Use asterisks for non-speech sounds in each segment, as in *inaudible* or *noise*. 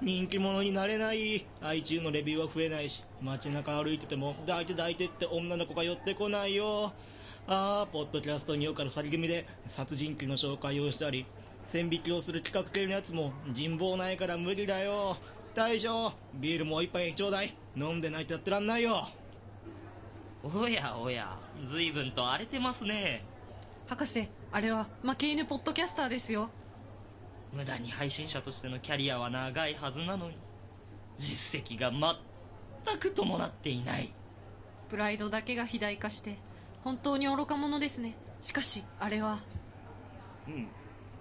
人気者になれない。iTunes のレビューは増えないし、街中歩いてても、抱いて抱いてって女の子が寄ってこないよ。ああ、ポッドキャストによから先組で殺人鬼の紹介をしたり、線引きをする企画系のやつも人望ないから無理だよ。大将、ビールもう一杯ちょうだい。飲んでないとやってらんないよ。おやおや、随分と荒れてますね。博士、あれは負け犬ポッドキャスターですよ。無駄に配信者としてのキャリアは長いはずなのに、実績が全く伴っていない。プライドだけが肥大化して、本当に愚か者ですね。しかし、あれは、うん。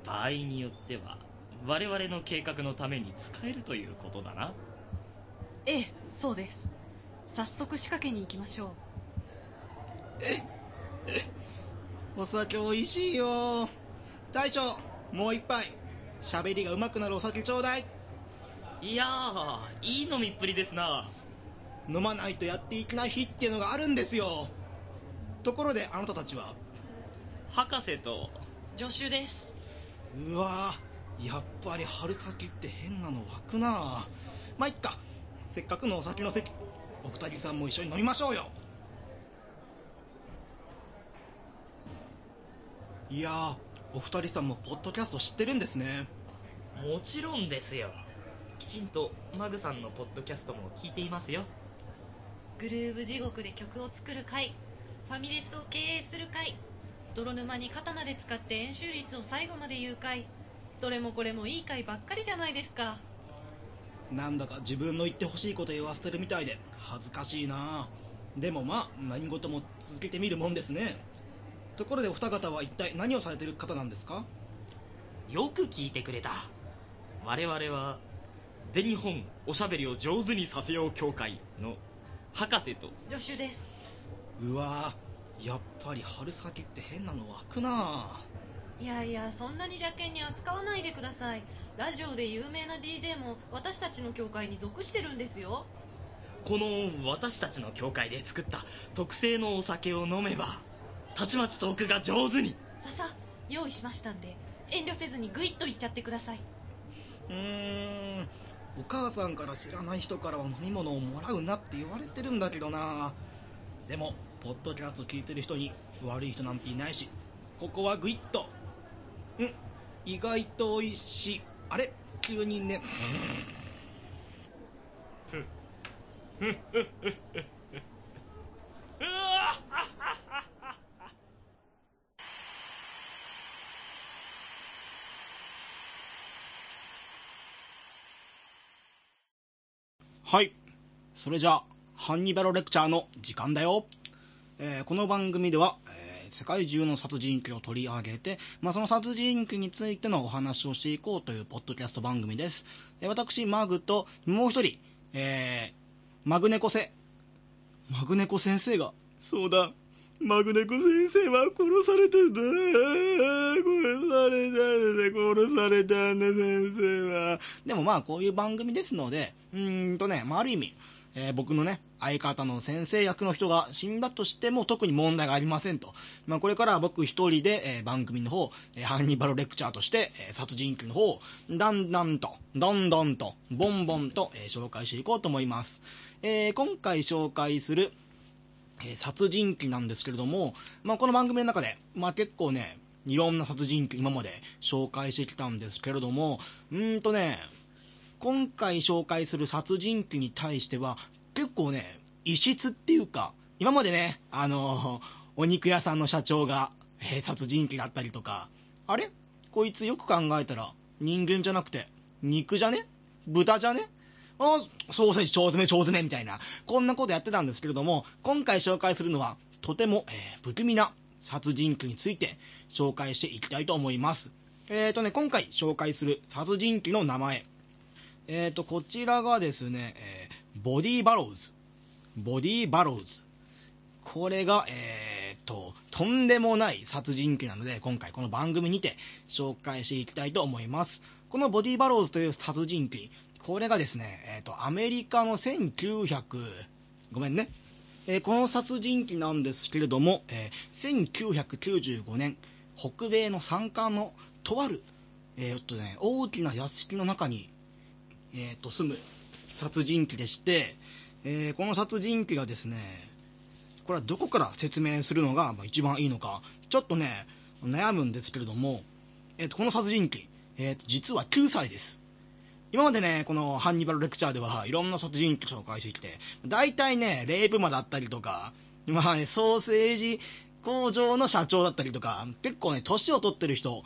場合によっては、我々の計画のために使えるということだな。ええ、そうです。早速仕掛けに行きましょう。お酒美味しいよ。大将、もう一杯。喋りが上手くなるお酒ちょうだい。いやー、いい飲みっぷりですな。飲まないとやっていけない日っていうのがあるんですよ。ところであなたたちは、博士と、助手です。うわぁ、やっぱり春先って変なの湧くなぁ。まあ、いっか。せっかくのお酒の席、お二人さんも一緒に飲みましょうよ。いやー、お二人さんもポッドキャスト知ってるんですね。もちろんですよ。きちんとマグさんのポッドキャストも聞いていますよ。グルーブ地獄で曲を作る会ファミレスを経営する会泥沼に肩まで使って円周率を最後まで言う会どれもこれもいい会ばっかりじゃないですかなんだか自分の言ってほしいこと言わせてるみたいで恥ずかしいなでもまあ何事も続けてみるもんですねところでお二方は一体何をされてる方なんですか？よく聞いてくれた。我々は、全日本おしゃべりを上手にさせよう協会の博士と、助手です。うわーやっぱり春先って変なの湧くな。いやいやそんなに邪険に扱わないでください。ラジオで有名な DJ も私たちの協会に属してるんですよ。この私たちの協会で作った特製のお酒を飲めば、たちまちトークが上手に。ささ用意しましたんで遠慮せずにグイッといっちゃってください。うーん。お母さんから知らない人からは飲み物をもらうなって言われてるんだけどな。でもポッドキャスト聞いてる人に悪い人なんていないしここはグイッと。ん。意外と美味しい。あれ？急にねはい。それじゃあハンニバルレクチャーの時間だよ、えーこの番組では、えー世界中の殺人鬼を取り上げて、まあ、その殺人鬼についてのお話をしていこうというポッドキャスト番組です。えー私、マグと、もう一人、えー、マグネコセ、マグネコ先生が、そうだ、マグネコ先生は殺されたんだ。殺されたんだ、殺されたんだ、先生は。でもまあ、こういう番組ですので、うーんとね、まあ、ある意味、えー僕のね、相方の先生役の人が死んだとしても特に問題がありませんと。まあ、これからは僕一人で、えー番組の方、えーハンニバルレクチャーとして、えー殺人鬼の方を、だんだんと、どんどんと、ボンボンと、えー紹介していこうと思います。えー今回紹介する、えー殺人鬼なんですけれども、まあ、この番組の中で、まあ、結構ね、いろんな殺人鬼今まで紹介してきたんですけれども、うんとね、今回紹介する殺人鬼に対しては、結構ね、異質っていうか、今までね、あのお肉屋さんの社長が、えー殺人鬼だったりとか、あれ？こいつよく考えたら、人間じゃなくて、肉じゃね？豚じゃね？あ、ソーセージ腸詰め腸詰めみたいな、こんなことやってたんですけれども、今回紹介するのは、とても、えー不気味な殺人鬼について紹介していきたいと思います。えーとね、今回紹介する殺人鬼の名前。えーと、こちらがですね、えーボディバローズ。ボディバローズ。これが、えーと、とんでもない殺人鬼なので、今回この番組にて紹介していきたいと思います。このボディバローズという殺人鬼、これがですね、えーと、アメリカの1900、ごめんね。えーこの殺人鬼なんですけれども、えー1995年、北米の山間のとある、えーっとね、大きな屋敷の中にえっ、と、住む殺人鬼でして、えこの殺人鬼がですね、これはどこから説明するのが一番いいのか、ちょっとね、悩むんですけれども、えっ、と、この殺人鬼、えっ、と、実は9歳です。今までね、このハンニバルレクチャーではいろんな殺人鬼紹介してきて、大体ね、レイプ魔だったりとか、まあね、ソーセージ工場の社長だったりとか、結構ね、年を取ってる人、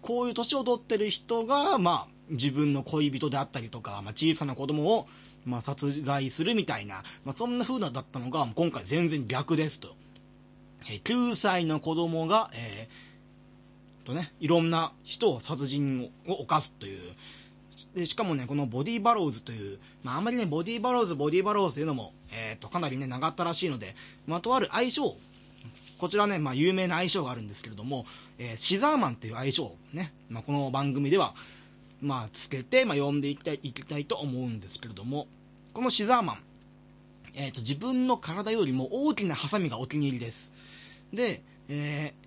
こういう年を取ってる人が、まあ、自分の恋人であったりとか、まあ、小さな子供を、まあ、殺害するみたいな、まあ、そんな風なだったのが、今回全然逆ですと。えー9歳の子供が、えーとね、いろんな人を殺人を犯すという、でしかもね、このボディバローズという、まあ、あんまりね、ボディバローズ、ボディバローズというのも、えっ、と、かなりね、長ったらしいので、まあ、とある愛称、こちらね、まあ、有名な愛称があるんですけれども、えーシザーマンっていう愛称をね、まあ、この番組では、まあ、つけて、まあ、呼んでいきたい、いきたいと思うんですけれども、このシザーマン、えっ、と、自分の体よりも大きなハサミがお気に入りです。で、えー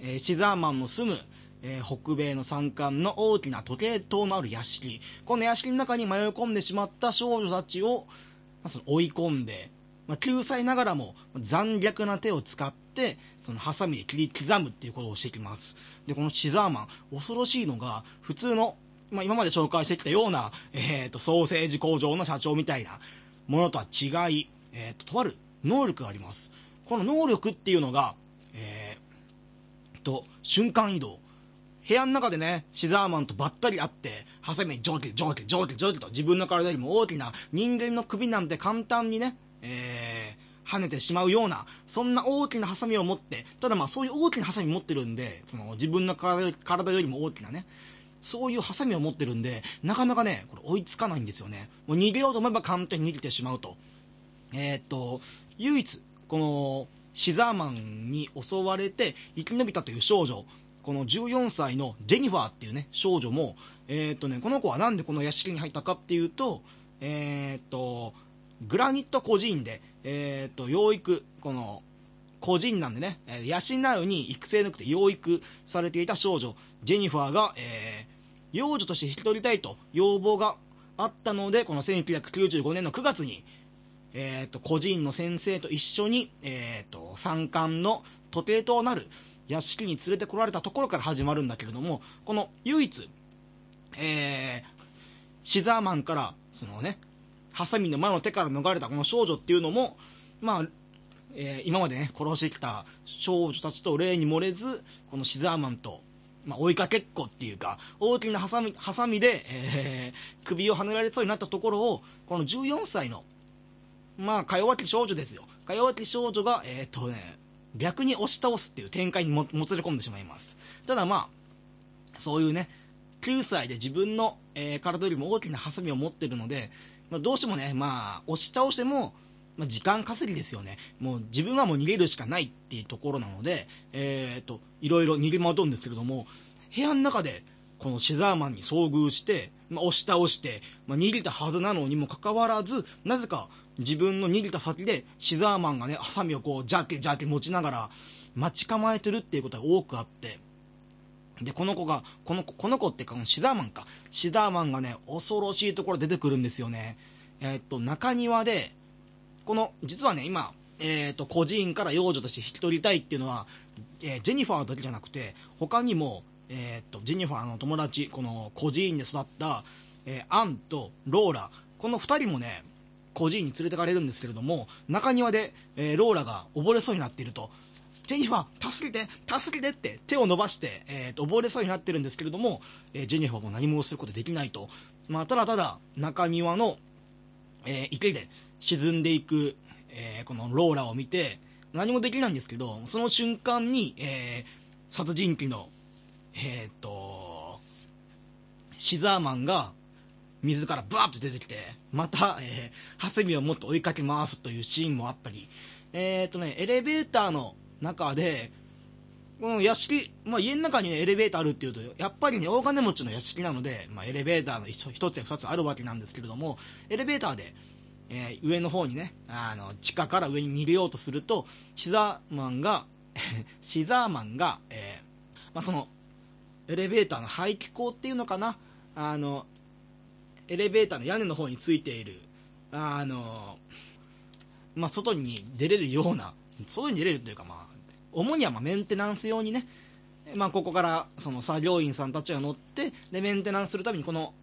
えーシザーマンの住む、えー北米の山間の大きな時計塔のある屋敷。この屋敷の中に迷い込んでしまった少女たちを、まあ、その追い込んで、まあ、救済ながらも残虐な手を使って、そのハサミで切り刻むっていうことをしてきます。で、このシザーマン、恐ろしいのが、普通の、まあ、今まで紹介してきたような、えっ、と、ソーセージ工場の社長みたいなものとは違い、えっ、と、とある能力があります。この能力っていうのが、えー、と、瞬間移動。部屋の中でね、シザーマンとばったり会って、ハサミに上下上下上下上下と自分の体よりも大きな人間の首なんて簡単にね、えー、跳ねてしまうような、そんな大きなハサミを持って、ただまあそういう大きなハサミ持ってるんで、その自分の体より体よりも大きなね、そういうハサミを持ってるんで、なかなかね、これ追いつかないんですよね。もう逃げようと思えば簡単に逃げてしまうと。えーっと、唯一、この、シザーマンに襲われて生き延びたという少女、この14歳のジェニファーっていうね、少女も、えーっとね、この子はなんでこの屋敷に入ったかっていうと、えーっと、グラニット孤児院で、えっと、養育、この、個人なんでね、えー養うに育成なくて養育されていた少女、ジェニファーが、えー幼女として引き取りたいと要望があったので、この1995年の9月に、えっ、と、個人の先生と一緒に、えっ、と、山間の時計となる屋敷に連れてこられたところから始まるんだけれども、この唯一、えー、シザーマンから、そのね、ハサミの魔の手から逃れたこの少女っていうのも、まあ、えー今までね、殺してきた少女たちと例に漏れず、このシザーマンと、まあ、追いかけっこっていうか、大きなハサミ、ハサミで、えー首をはねられそうになったところを、この14歳の、まあ、か弱き少女ですよ。か弱き少女が、えーっとね、逆に押し倒すっていう展開にもつれ込んでしまいます。ただまあ、そういうね、9歳で自分の、えー体よりも大きなハサミを持ってるので、まあ、どうしてもね、まあ、押し倒しても、まあ、時間稼ぎですよね。もう自分はもう逃げるしかないっていうところなので、えーっと、いろいろ逃げ回るんですけれども、部屋の中で、このシザーマンに遭遇して、まあ、押し倒して、まあ、逃げたはずなのにもかかわらず、なぜか自分の逃げた先で、シザーマンがね、ハサミをこう、ジャケジャケ持ちながら、待ち構えてるっていうことが多くあって、で、この子が、この子、この子ってか、このシザーマンか。シザーマンがね、恐ろしいところ出てくるんですよね。えーっと、中庭で、この、実はね、今、えーっと、孤児院から幼女として引き取りたいっていうのは、えージェニファーだけじゃなくて、他にも、えっと、ジェニファーの友達、この孤児院で育った、えアンとローラ、この二人もね、孤児院に連れてかれるんですけれども、中庭で、えーローラが溺れそうになっていると。ジェニファー、助けて、助けてって手を伸ばして、えーと、溺れそうになってるんですけれども、えージェニファーも何もすることできないと。まあ、ただただ、中庭の、えー池で沈んでいく、えーこのローラを見て、何もできないんですけど、その瞬間に、えー殺人鬼の、えっ、と、シザーマンが、水からバーッと出てきて、また、えーハサミを持って追いかけ回すというシーンもあったり、えっ、とね、エレベーターの中で、この屋敷、まあ家の中に、エレベーターあるっていうと、やっぱりね、大金持ちの屋敷なので、まあエレベーターの一一つや二つあるわけなんですけれども、エレベーターで、えー上の方にね、あの、地下から上に逃げようとすると、シザーマンが、*laughs* シザーマンが、えーまあその、エレベーターの排気口っていうのかな？あの、エレベーターの屋根の方についている、あの、まあ、外に出れるような、外に出れるというか、まあ、主にはまメンテナンス用にね、まあ、ここからその作業員さんたちが乗って、で、メンテナンスするためにこの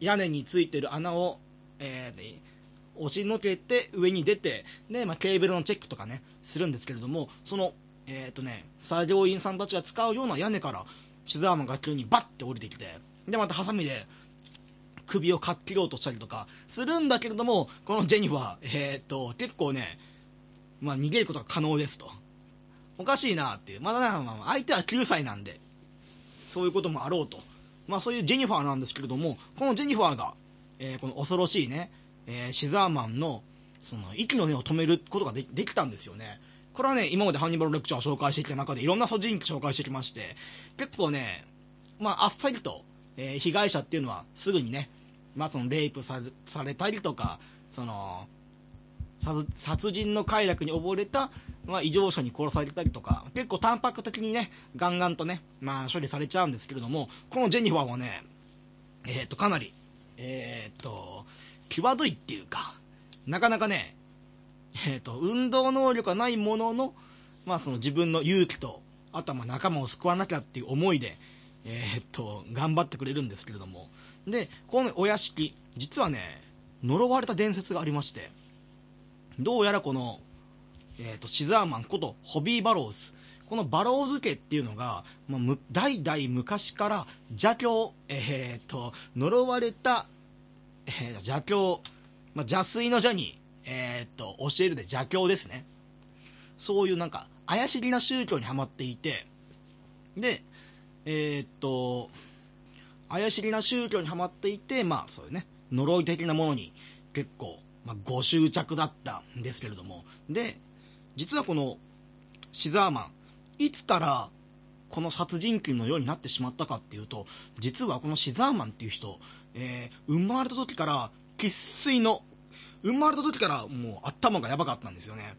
屋根についてる穴を、えー押しのけて上に出て、で、まあ、ケーブルのチェックとかね、するんですけれども、その、えっ、とね、作業員さんたちが使うような屋根から、シザーマンが急にバッて降りてきて、で、またハサミで、首をかっ切ろうとしたりとか、するんだけれども、このジェニファー、えっ、と、結構ね、まあ、逃げることが可能ですと。おかしいなっていう。まだね、まあ、相手は9歳なんで、そういうこともあろうと。まあ、そういうジェニファーなんですけれども、このジェニファーが、えーこの恐ろしいね、えーシザーマンの、その、息の根を止めることがでできたんですよね。これはね、今までハンニバルレクチャーを紹介してきた中で、いろんな素人紹介してきまして、結構ね、まあ、あっさりと、えー被害者っていうのは、すぐにね、まあ、その、レイプされたりとか、その、殺人の快楽に溺れた、まあ、異常者に殺されたりとか、結構淡白的にね、ガンガンとね、まあ、処理されちゃうんですけれども、このジェニファーはね、えっ、と、かなり、えっ、と、際どいっていうか、なかなかね、えっ、と、運動能力がないものの、まあ、その自分の勇気と、あとはまあ仲間を救わなきゃっていう思いで、えっ、と、頑張ってくれるんですけれども、で、このお屋敷、実はね、呪われた伝説がありまして、どうやらこの、えっ、と、シザーマンことホビー・バローズ。このバローズ家っていうのが、まあ、代々昔から邪教、えっ、と、呪われた、えー邪教、まあ、邪推の邪に、えっ、と、教えるで邪教ですね。そういうなんか、怪しげな宗教にはまっていて、で、えっ、と、怪しげな宗教にはまっていて、まあ、そういうね、呪い的なものに結構、まあ、ご執着だったんですけれども。で、実はこの、シザーマン、いつから、この殺人鬼のようになってしまったかっていうと、実はこのシザーマンっていう人、えー、生まれた時から、生粋の、生まれた時からもう頭がやばかったんですよね。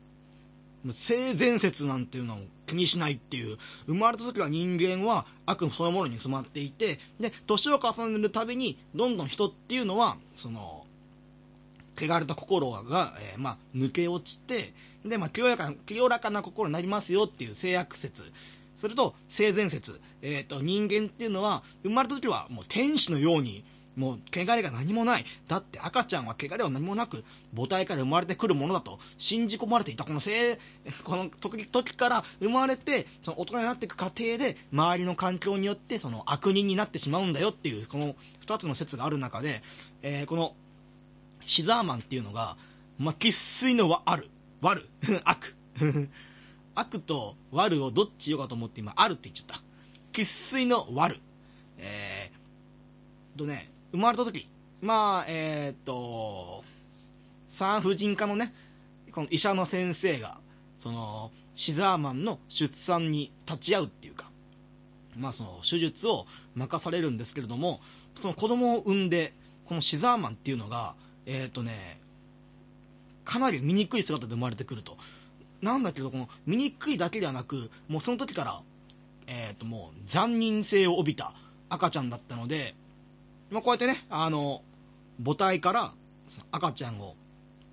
性善説なんていうのを気にしないっていう、生まれた時は人間は悪そのものに染まっていて、で、年を重ねるたびに、どんどん人っていうのは、その、汚れた心が、えーまあ、抜け落ちて、で、まあ、清らかな、清らかな心になりますよっていう性悪説。それと、性善説。えっ、と、人間っていうのは、生まれた時はもう天使のように、もう、汚れが何もない。だって赤ちゃんは汚れは何もなく、母体から生まれてくるものだと、信じ込まれていた。この性、この時時から生まれて、その大人になっていく過程で、周りの環境によって、その悪人になってしまうんだよっていう、この二つの説がある中で、えーこの、シザーマンっていうのが、まあ、生粋のわある。悪。*laughs* 悪。*laughs* 悪と悪をどっち言おうかと思って今、あるって言っちゃった。生粋の悪。えー、とね、生まれた時、まあ、えーっと、産婦人科のね、この医者の先生が、その、シザーマンの出産に立ち会うっていうか、まあその手術を任されるんですけれども、その子供を産んで、このシザーマンっていうのが、えっ、とね、かなり醜い姿で生まれてくると。なんだけど、この醜いだけではなく、もうその時から、えっ、ともう残忍性を帯びた赤ちゃんだったので、まあこうやってね、あの、母体からその赤ちゃんを、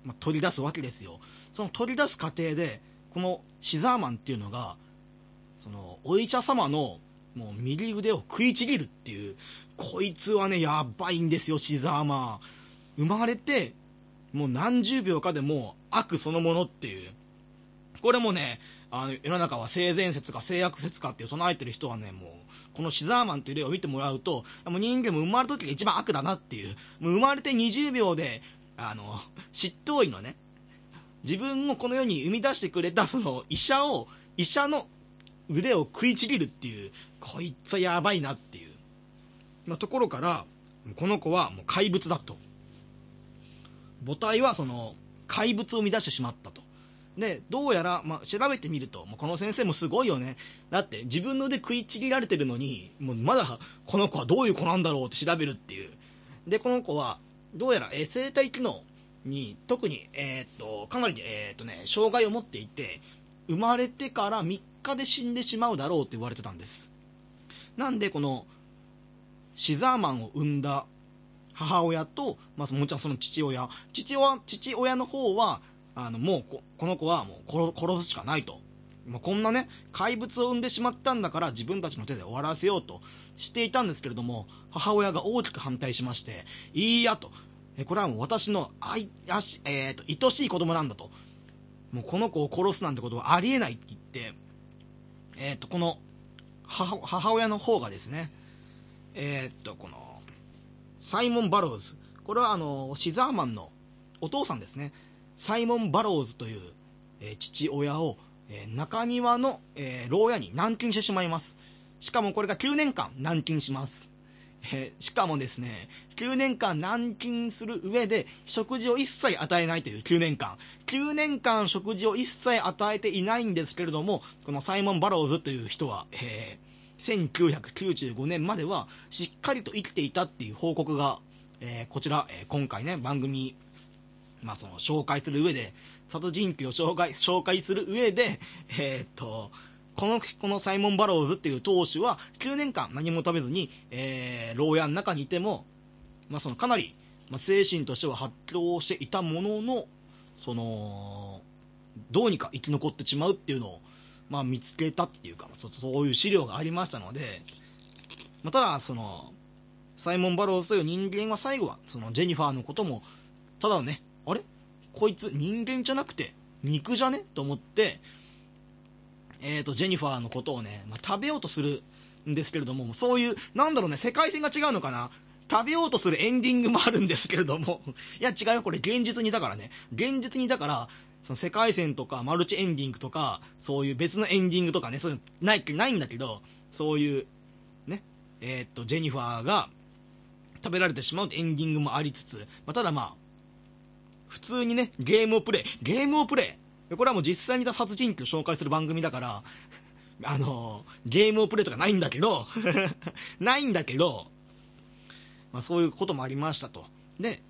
まあ、取り出すわけですよ。その取り出す過程で、このシザーマンっていうのが、その、お医者様の、もう右腕を食いちぎるっていう、こいつはね、やばいんですよ、シザーマン。生まれて、もう何十秒かでもう悪そのものっていう。これもね、あの、世の中は性善説か性悪説かっていう唱えてる人はね、もう、このシザーマンという例を見てもらうと、もう人間も生まれた時が一番悪だなっていう。もう生まれて20秒で、あの、執刀医のね、自分をこの世に生み出してくれたその医者を、医者の腕を食いちぎるっていう、こいつはやばいなっていう。まあ、ところから、この子はもう怪物だと。母体はその怪物を生み出してしまったと。で、どうやら、まあ、調べてみると、もうこの先生もすごいよね。だって自分の腕食いちぎられてるのに、もうまだこの子はどういう子なんだろうって調べるっていう。で、この子は、どうやら、え生体機能に特に、えーっと、かなり、えーっとね、障害を持っていて、生まれてから3日で死んでしまうだろうって言われてたんです。なんで、この、シザーマンを生んだ母親と、まあ、もちろんその父親。父親、父親の方は、あの、もうこ、この子はもう殺すしかないと。もうこんなね、怪物を生んでしまったんだから自分たちの手で終わらせようとしていたんですけれども、母親が大きく反対しまして、いいやと。えこれはもう私の愛、あし、えっ、と、愛しい子供なんだと。もうこの子を殺すなんてことはありえないって言って、えっ、と、この母、母親の方がですね、えっ、と、この、サイモン・バローズ。これはあの、シザーマンのお父さんですね。サイモン・バローズという、えー父親を、えー中庭の、えー牢屋に軟禁してしまいます。しかもこれが9年間軟禁します。えーしかもですね、9年間軟禁する上で食事を一切与えないという9年間。9年間食事を一切与えていないんですけれども、このサイモン・バローズという人は、えー1995年まではしっかりと生きていたっていう報告が、えーこちら、えー今回ね、番組、まあその、紹介する上で、殺人鬼を紹介、紹介する上で、えーっと、この、このサイモン・バローズっていう当主は、9年間何も食べずに、えー、牢屋の中にいても、まあその、かなり、まあ、精神としては発狂していたものの、その、どうにか生き残ってしまうっていうのを、まあ見つけたっていうか、そそういう資料がありましたので、まあただ、その、サイモン・バローズという人間は最後は、そのジェニファーのことも、ただのね、あれ？こいつ人間じゃなくて肉じゃね？と思って、えっ、と、ジェニファーのことをね、まあ、食べようとするんですけれども、そういう、なんだろうね、世界線が違うのかな？食べようとするエンディングもあるんですけれども、*laughs* いや違うよ、これ現実にだからね。現実にだから、その世界線とかマルチエンディングとか、そういう別のエンディングとかね、そういうのない、ないんだけど、そういう、ね、えーっと、ジェニファーが食べられてしまうエンディングもありつつ、まあ、ただまあ、普通にね、ゲームをプレイ、ゲームをプレイ。これはもう実際にいた殺人鬼を紹介する番組だから、*laughs* あのゲームをプレイとかないんだけど、*laughs* ないんだけど、まあそういうこともありましたと。で、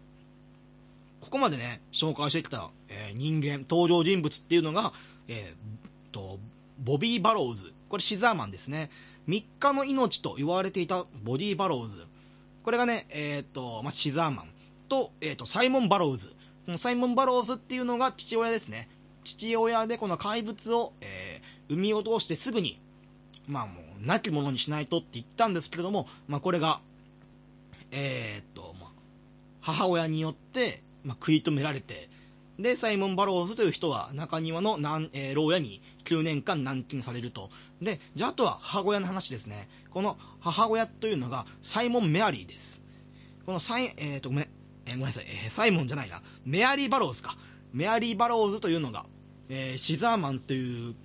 ここまでね、紹介してきた、えー人間、登場人物っていうのが、えーと、ボビー・バローズ。これシザーマンですね。3日の命と言われていたボディ・バローズ。これがね、えっ、と、まあ、シザーマンと、えっ、と、サイモン・バローズ。このサイモン・バローズっていうのが父親ですね。父親でこの怪物を、えー産み落としてすぐに、まあもう、亡き者にしないとって言ったんですけれども、まあこれが、えーっと、まあ、母親によって、まあ、食い止められて、で、サイモン・バローズという人は中庭の、えー牢屋に9年間軟禁されると。で、じゃああとは母親の話ですね。この母親というのがサイモン・メアリーです。このサイ、えー、と、ごめん、えーごめんなさい、えーサイモンじゃないな。メアリー・バローズか。メアリー・バローズというのが、えーシザーマンという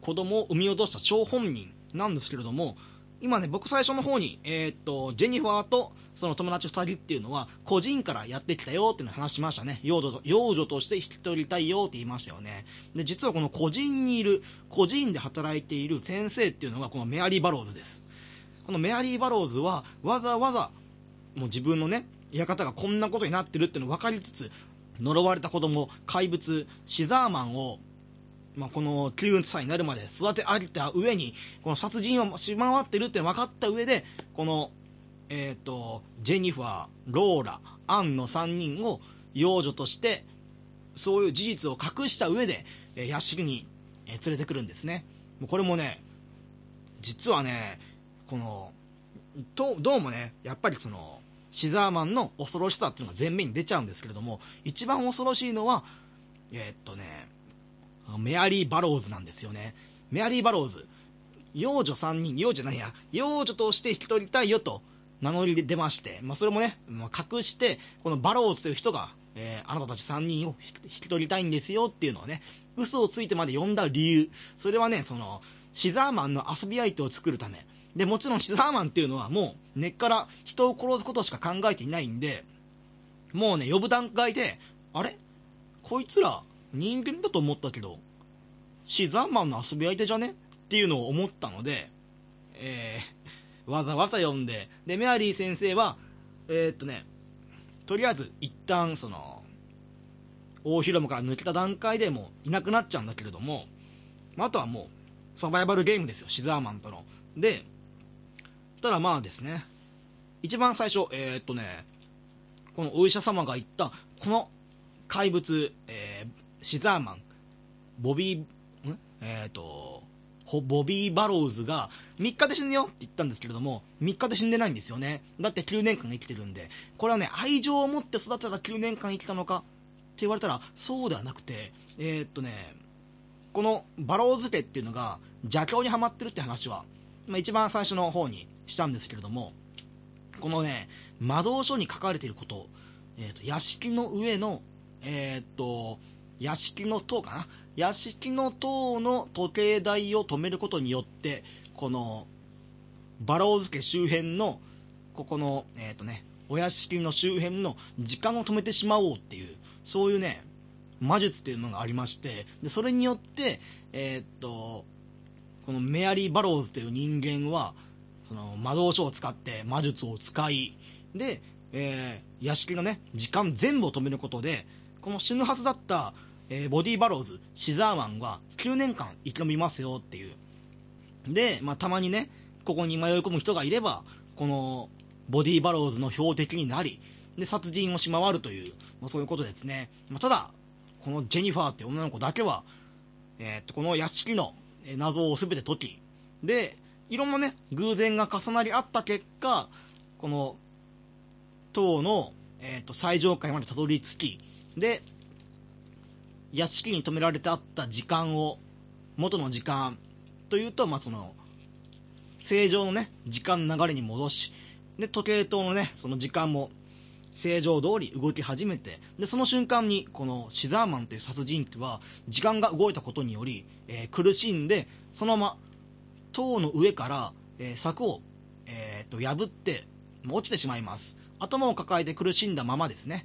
子供を産み落とした張本人なんですけれども、今ね、僕最初の方に、えーっと、ジェニファーとその友達二人っていうのは、個人からやってきたよっていうのを話しましたね。幼女と、幼女として引き取りたいよって言いましたよね。で、実はこの個人にいる、個人で働いている先生っていうのがこのメアリー・バローズです。このメアリー・バローズは、わざわざ、もう自分のね、館がこんなことになってるっての分かりつつ、呪われた子供、怪物、シザーマンを、まあ、この9歳になるまで育て上げた上に、この殺人をし回ってるって分かった上で、この、えっ、と、ジェニファー、ローラ、アンの3人を幼女として、そういう事実を隠した上で、えー屋敷に、えー連れてくるんですね。もうこれもね、実はね、この、と、どうもね、やっぱりその、シザーマンの恐ろしさっていうのが前面に出ちゃうんですけれども、一番恐ろしいのは、えーっとね、メアリー・バローズなんですよね。メアリー・バローズ。幼女3人、幼女なんや、幼女として引き取りたいよと名乗りで出まして、まあそれもね、まあ、隠して、このバローズという人が、えーあなたたち3人を引き引き取りたいんですよっていうのをね、嘘をついてまで呼んだ理由。それはね、その、シザーマンの遊び相手を作るため。で、もちろんシザーマンっていうのはもう根っから人を殺すことしか考えていないんで、もうね、呼ぶ段階で、あれ？こいつら人間だと思ったけど、シザーマンの遊び相手じゃね？っていうのを思ったので、えー、わざわざ呼んで、で、メアリー先生は、えーっとね、とりあえず一旦その、大広間から抜けた段階でもういなくなっちゃうんだけれども、あとはもう、サバイバルゲームですよ、シザーマンとの。で、ただまあですね、一番最初、えーっとね、このお医者様が言った、この怪物、えーシザーマン、ボビー、ん？えっ、と、ボビー・バローズが3日で死ぬよって言ったんですけれども、3日で死んでないんですよね。だって9年間生きてるんで。これはね、愛情を持って育てたら9年間生きたのかって言われたら、そうではなくて、えーっとね、このバローズ家っていうのが邪教にはまってるって話は、まあ、一番最初の方にしたんですけれども、このね、魔導書に書かれていること、えーと、屋敷の上の、えーっと、屋敷の塔かな？屋敷の塔の時計台を止めることによって、この、バローズ家周辺の、ここの、えっ、とね、お屋敷の周辺の時間を止めてしまおうっていう、そういうね、魔術っていうのがありまして、で、それによって、えっ、と、このメアリー・バローズという人間は、その魔導書を使って魔術を使い、で、えー屋敷のね、時間全部を止めることで、この死ぬはずだった、えーボディー・バローズ、シザーマンが9年間生き延びますよっていう。で、まあ、たまにね、ここに迷い込む人がいれば、この、ボディー・バローズの標的になり、で、殺人をし回るという、まあ、そういうことですね。まあ、ただ、このジェニファーって女の子だけは、えーっと、この屋敷の謎を全て解き、で、いろんなね、偶然が重なり合った結果、この、塔の、えーっと、最上階までたどり着き、で、屋敷に止められてあった時間を、元の時間というと、まあ、その、正常のね、時間流れに戻し、で、時計塔のね、その時間も、正常通り動き始めて、で、その瞬間に、このシザーマンという殺人鬼は、時間が動いたことにより、えー苦しんで、そのまま、塔の上から、えー柵を、えーと、破って、落ちてしまいます。頭を抱えて苦しんだままですね。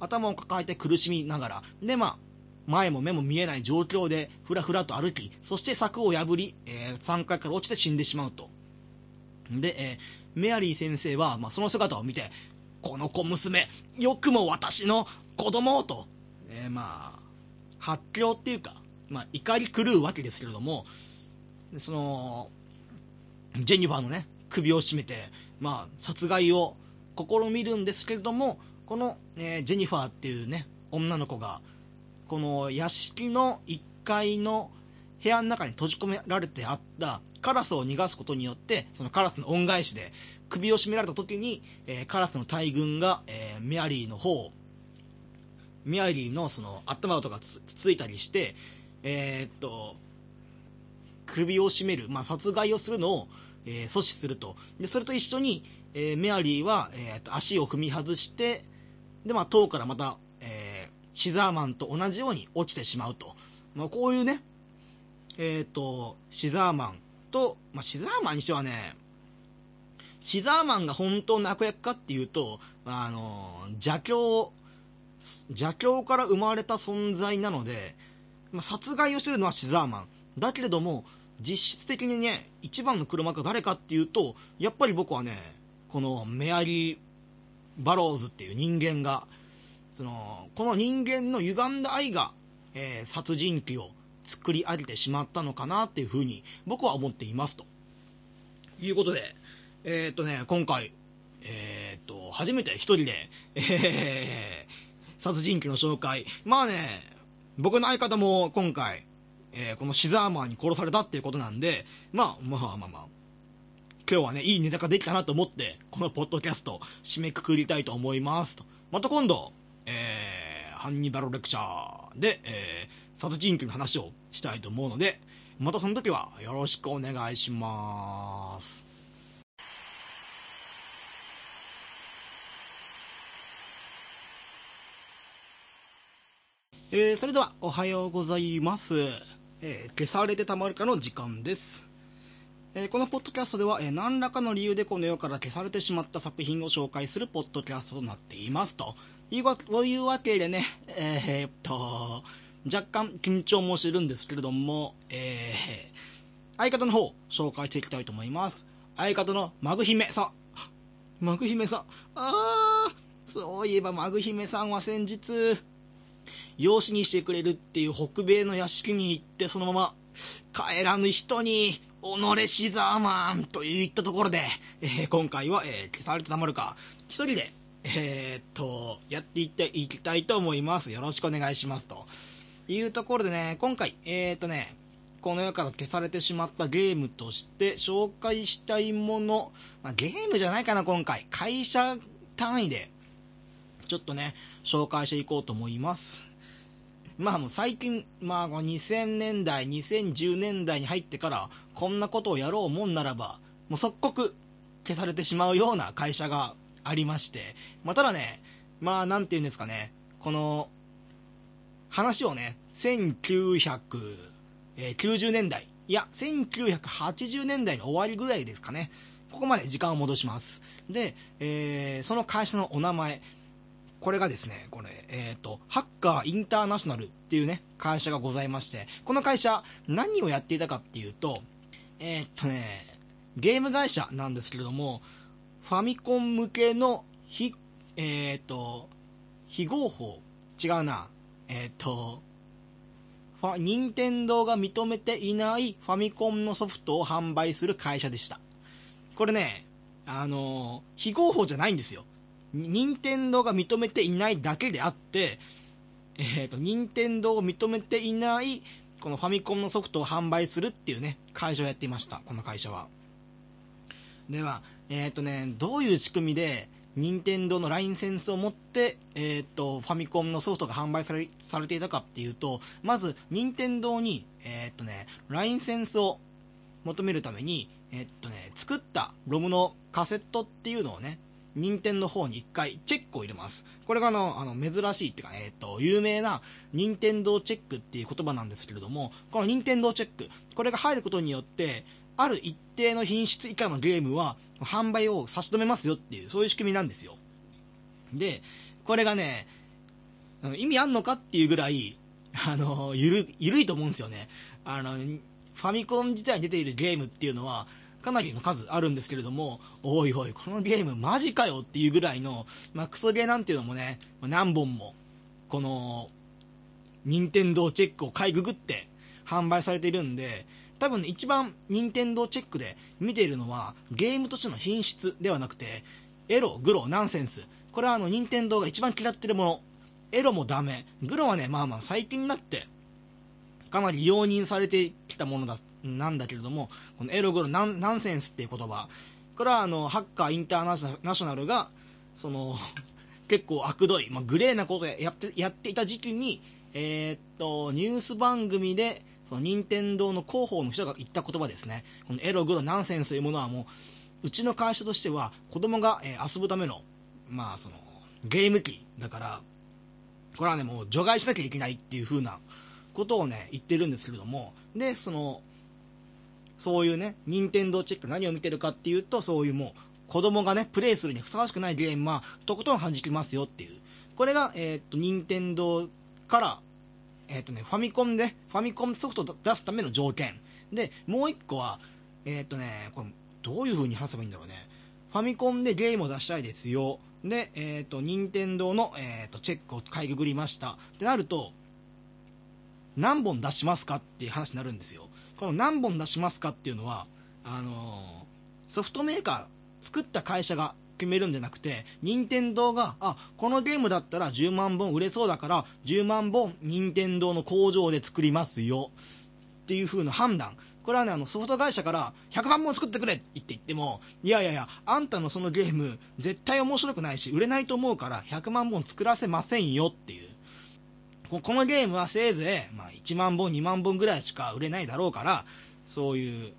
頭を抱えて苦しみながら、で、まあ、前も目も見えない状況で、ふらふらと歩き、そして柵を破り、え3階から落ちて死んでしまうと。で、えーメアリー先生は、まあ、その姿を見て、この小娘、よくも私の子供をと、えーまあ、発狂っていうか、まあ、怒り狂うわけですけれども、その、ジェニファーのね、首を絞めて、まあ、殺害を試みるんですけれども、この、えージェニファーっていうね、女の子が、この屋敷の1階の部屋の中に閉じ込められてあったカラスを逃がすことによって、そのカラスの恩返しで首を絞められた時に、えーカラスの大群が、えーメアリーの方、メアリーのその頭とかつつついたりして、えーっと、首を絞める、まあ、殺害をするのを、えー阻止すると。で、それと一緒に、えーメアリーは、えーと足を踏み外して、で、まあ、塔からまた、えーシザーマンと同じように落ちてしまうと。まあ、こういうね、えっ、と、シザーマンと、まあ、シザーマンにしてはね、シザーマンが本当の悪役かっていうと、あの、邪教、邪教から生まれた存在なので、まあ、殺害をしてるのはシザーマン。だけれども、実質的にね、一番の黒幕が誰かっていうと、やっぱり僕はね、このメアリー・バローズっていう人間が、その、この人間の歪んだ愛が、えー殺人鬼を作り上げてしまったのかなっていうふうに僕は思っていますと。いうことで、えーっとね、今回、えーっと、初めて一人で、えー、殺人鬼の紹介。まあね、僕の相方も今回、えーこのシザーマンに殺されたっていうことなんで、まあまあまあまあ、今日はね、いいネタができたなと思って、このポッドキャスト、締めくくりたいと思いますと。また今度、えー、ハンニバルレクチャーで、えー、殺人鬼の話をしたいと思うので、またその時はよろしくお願いします。えー、それではおはようございます。えー、消されてたまるかの時間です。えーこのポッドキャストでは、えー何らかの理由でこの世から消されてしまった作品を紹介するポッドキャストとなっていますと。いうわいうわけでね、えーっと、若干緊張もしてるんですけれども、え、相方の方、紹介していきたいと思います。相方のマグ姫さん。マグ姫さん。あー、そういえばマグ姫さんは先日、養子にしてくれるっていう北米の屋敷に行ってそのまま帰らぬ人に、己シザーマンと言ったところで、えー今回は、えー消されてたまるか、一人でえーっと、やっていっていきたいと思います。よろしくお願いします。というところでね、今回、えーっとね、この世から消されてしまったゲームとして紹介したいもの、まあ、ゲームじゃないかな、今回。会社単位で、ちょっとね、紹介していこうと思います。まあもう最近、まあ2000年代、2010年代に入ってから、こんなことをやろうもんならば、もう即刻消されてしまうような会社がありまして、まあただね、まあなんて言うんですかね、この、話をね、1990年代、いや、1980年代の終わりぐらいですかね。ここまで時間を戻します。で、えー、その会社のお名前、これがですね、これ、えっ、と、ハッカーインターナショナルっていうね、会社がございまして、この会社、何をやっていたかっていうと、えっ、とね、ゲーム会社なんですけれども、ファミコン向けの、非、えっ、と、非合法、違うな、えっ、と、ファ、任天堂が認めていないファミコンのソフトを販売する会社でした。これね、あの非合法じゃないんですよ。任天堂が認めていないだけであって、えっ、と、任天堂を認めていない、このファミコンのソフトを販売するっていうね、会社をやっていました。この会社は。では、えっ、とね、どういう仕組みで、任天堂のラインセンスを持って、えっ、と、ファミコンのソフトが販売され、されていたかっていうと、まず、任天堂に、えっ、とね、ラインセンスを求めるために、えっとね、作ったロムのカセットっていうのをね、任天の方に一回チェックを入れます。これがあの、あの、珍しいっていうか、えっと、有名な任天堂チェックっていう言葉なんですけれども、この任天堂チェック、これが入ることによって、ある一定の品質以下のゲームは販売を差し止めますよっていう、そういう仕組みなんですよ。で、これがね、意味あんのかっていうぐらい、あの、ゆる、ゆるいと思うんですよね。あの、ファミコン自体に出ているゲームっていうのは、かなりの数あるんですけれども、おいおい、このゲームマジかよっていうぐらいの、まあ、クソゲーなんていうのもね、何本も、この、任天堂チェックを買いぐぐって販売されているんで、多分、ね、一番任天堂チェックで見ているのは、ゲームとしての品質ではなくて、エロ、グロ、ナンセンス。これはあの、任天堂が一番嫌ってるもの。エロもダメ。グロはね、まあまあ最近になって、かなり容認されてきたものだ、なんだけれども、このエログロナンナンセンスっていう言葉、これはあの、ハッカーインターナショナルが、その、*laughs* 結構悪どい、まあ、グレーなことやって、やっていた時期に、えー、っと、ニュース番組で、その、任天堂の広報の人が言った言葉ですね。このエログロナンセンスというものはもう、うちの会社としては、子供が、えー、遊ぶための、まあ、その、ゲーム機だから、これはね、もう除外しなきゃいけないっていう風なことをね、言ってるんですけれども、で、その、そういうね、任天堂チェック何を見てるかっていうと、そういうもう、子供がね、プレイするにふさわしくないゲームは、とことん弾きますよっていう。これが、えー、っと、任天堂から、えー、っとね、ファミコンで、ファミコンソフトを出すための条件。で、もう一個は、えー、っとね、これ、どういう風に話せばいいんだろうね。ファミコンでゲームを出したいですよ。で、えっ、と、任天堂の、えっ、と、チェックを買いぐぐりました。ってなると、何本出しますかっていう話になるんですよ。この何本出しますかっていうのは、あのー、ソフトメーカー、作った会社が決めるんじゃなくて、任天堂が、あ、このゲームだったら10万本売れそうだから、10万本任天堂の工場で作りますよ。っていう風な判断。これはね、あの、ソフト会社から100万本作ってくれって言って言っても、いやいやいや、あんたのそのゲーム、絶対面白くないし、売れないと思うから、100万本作らせませんよっていう。このゲームはせいぜい、まあ、1万本、2万本ぐらいしか売れないだろうから、そういう、